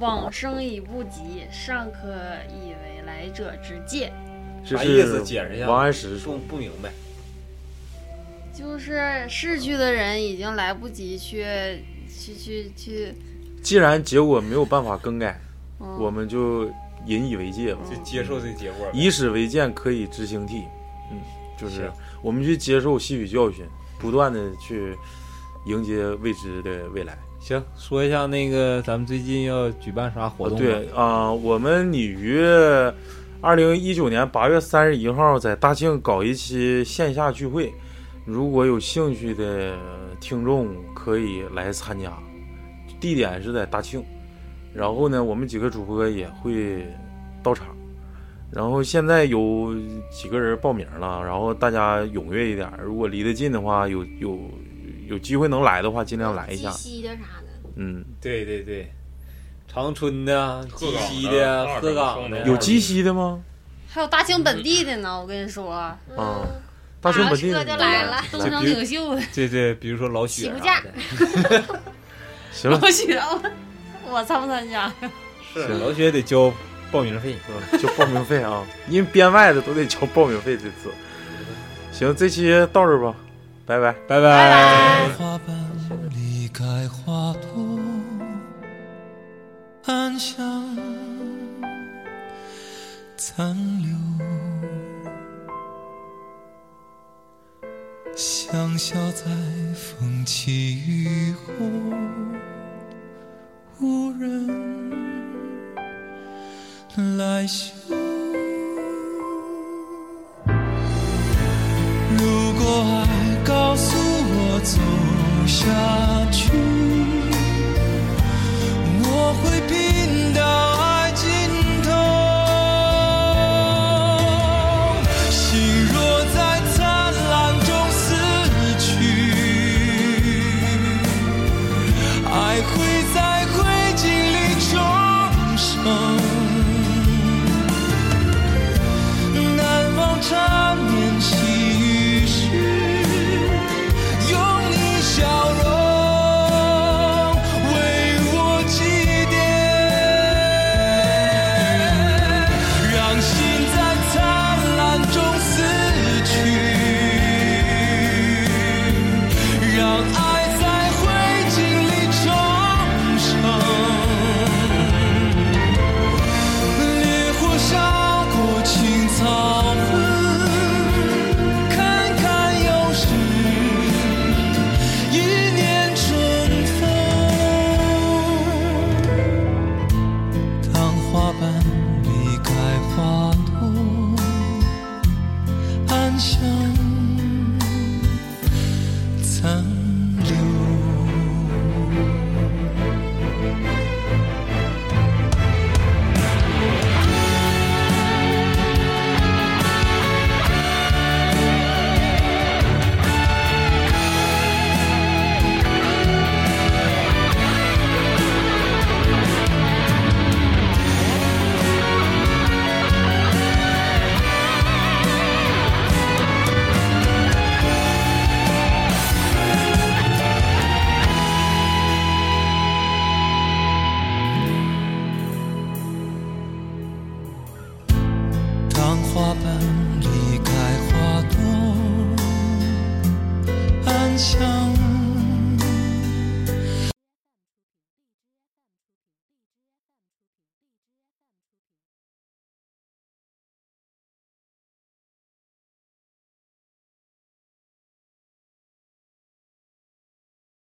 往生已不及，尚可以为来者之戒。
啥意思？解释一下。
王安石说
不不明白。
就是逝去的人已经来不及去去去去，
既然结果没有办法更改，
嗯、
我们就引以为戒吧。
就接受这结果。
以史为鉴，可以知兴替。嗯，就是我们去接受、吸取教训，不断的去迎接未知的未来。
行，说一下那个咱们最近要举办啥活动？
对啊、我们鲤鱼二零一九年八月三十一号在大庆搞一期线下聚会，如果有兴趣的听众可以来参加，地点是在大庆。然后呢，我们几个主播也会到场。然后现在有几个人报名了，然后大家踊跃一点。如果离得近的话，有有有机会能来的话，尽量来一下。
鸡西的啥的，
嗯，
对对对，长春的、鸡西的、鹤岗的，
有鸡西的吗？
还有大庆本地的呢，我跟你说，
啊
嗯，
大庆本地
打个车就来了
东城领袖的
对对，比如说老许
起步价，
行。了，
老许，我 我参不参加？
是。
行。
老雪得交报名费。
嗯就报名费啊，因为编外的都得交报名费。这次，行，这期到这儿吧，拜拜。
拜
拜拜。
花瓣离开花朵，暗香残留，香消在风起雨后，无人来嗅。走下去，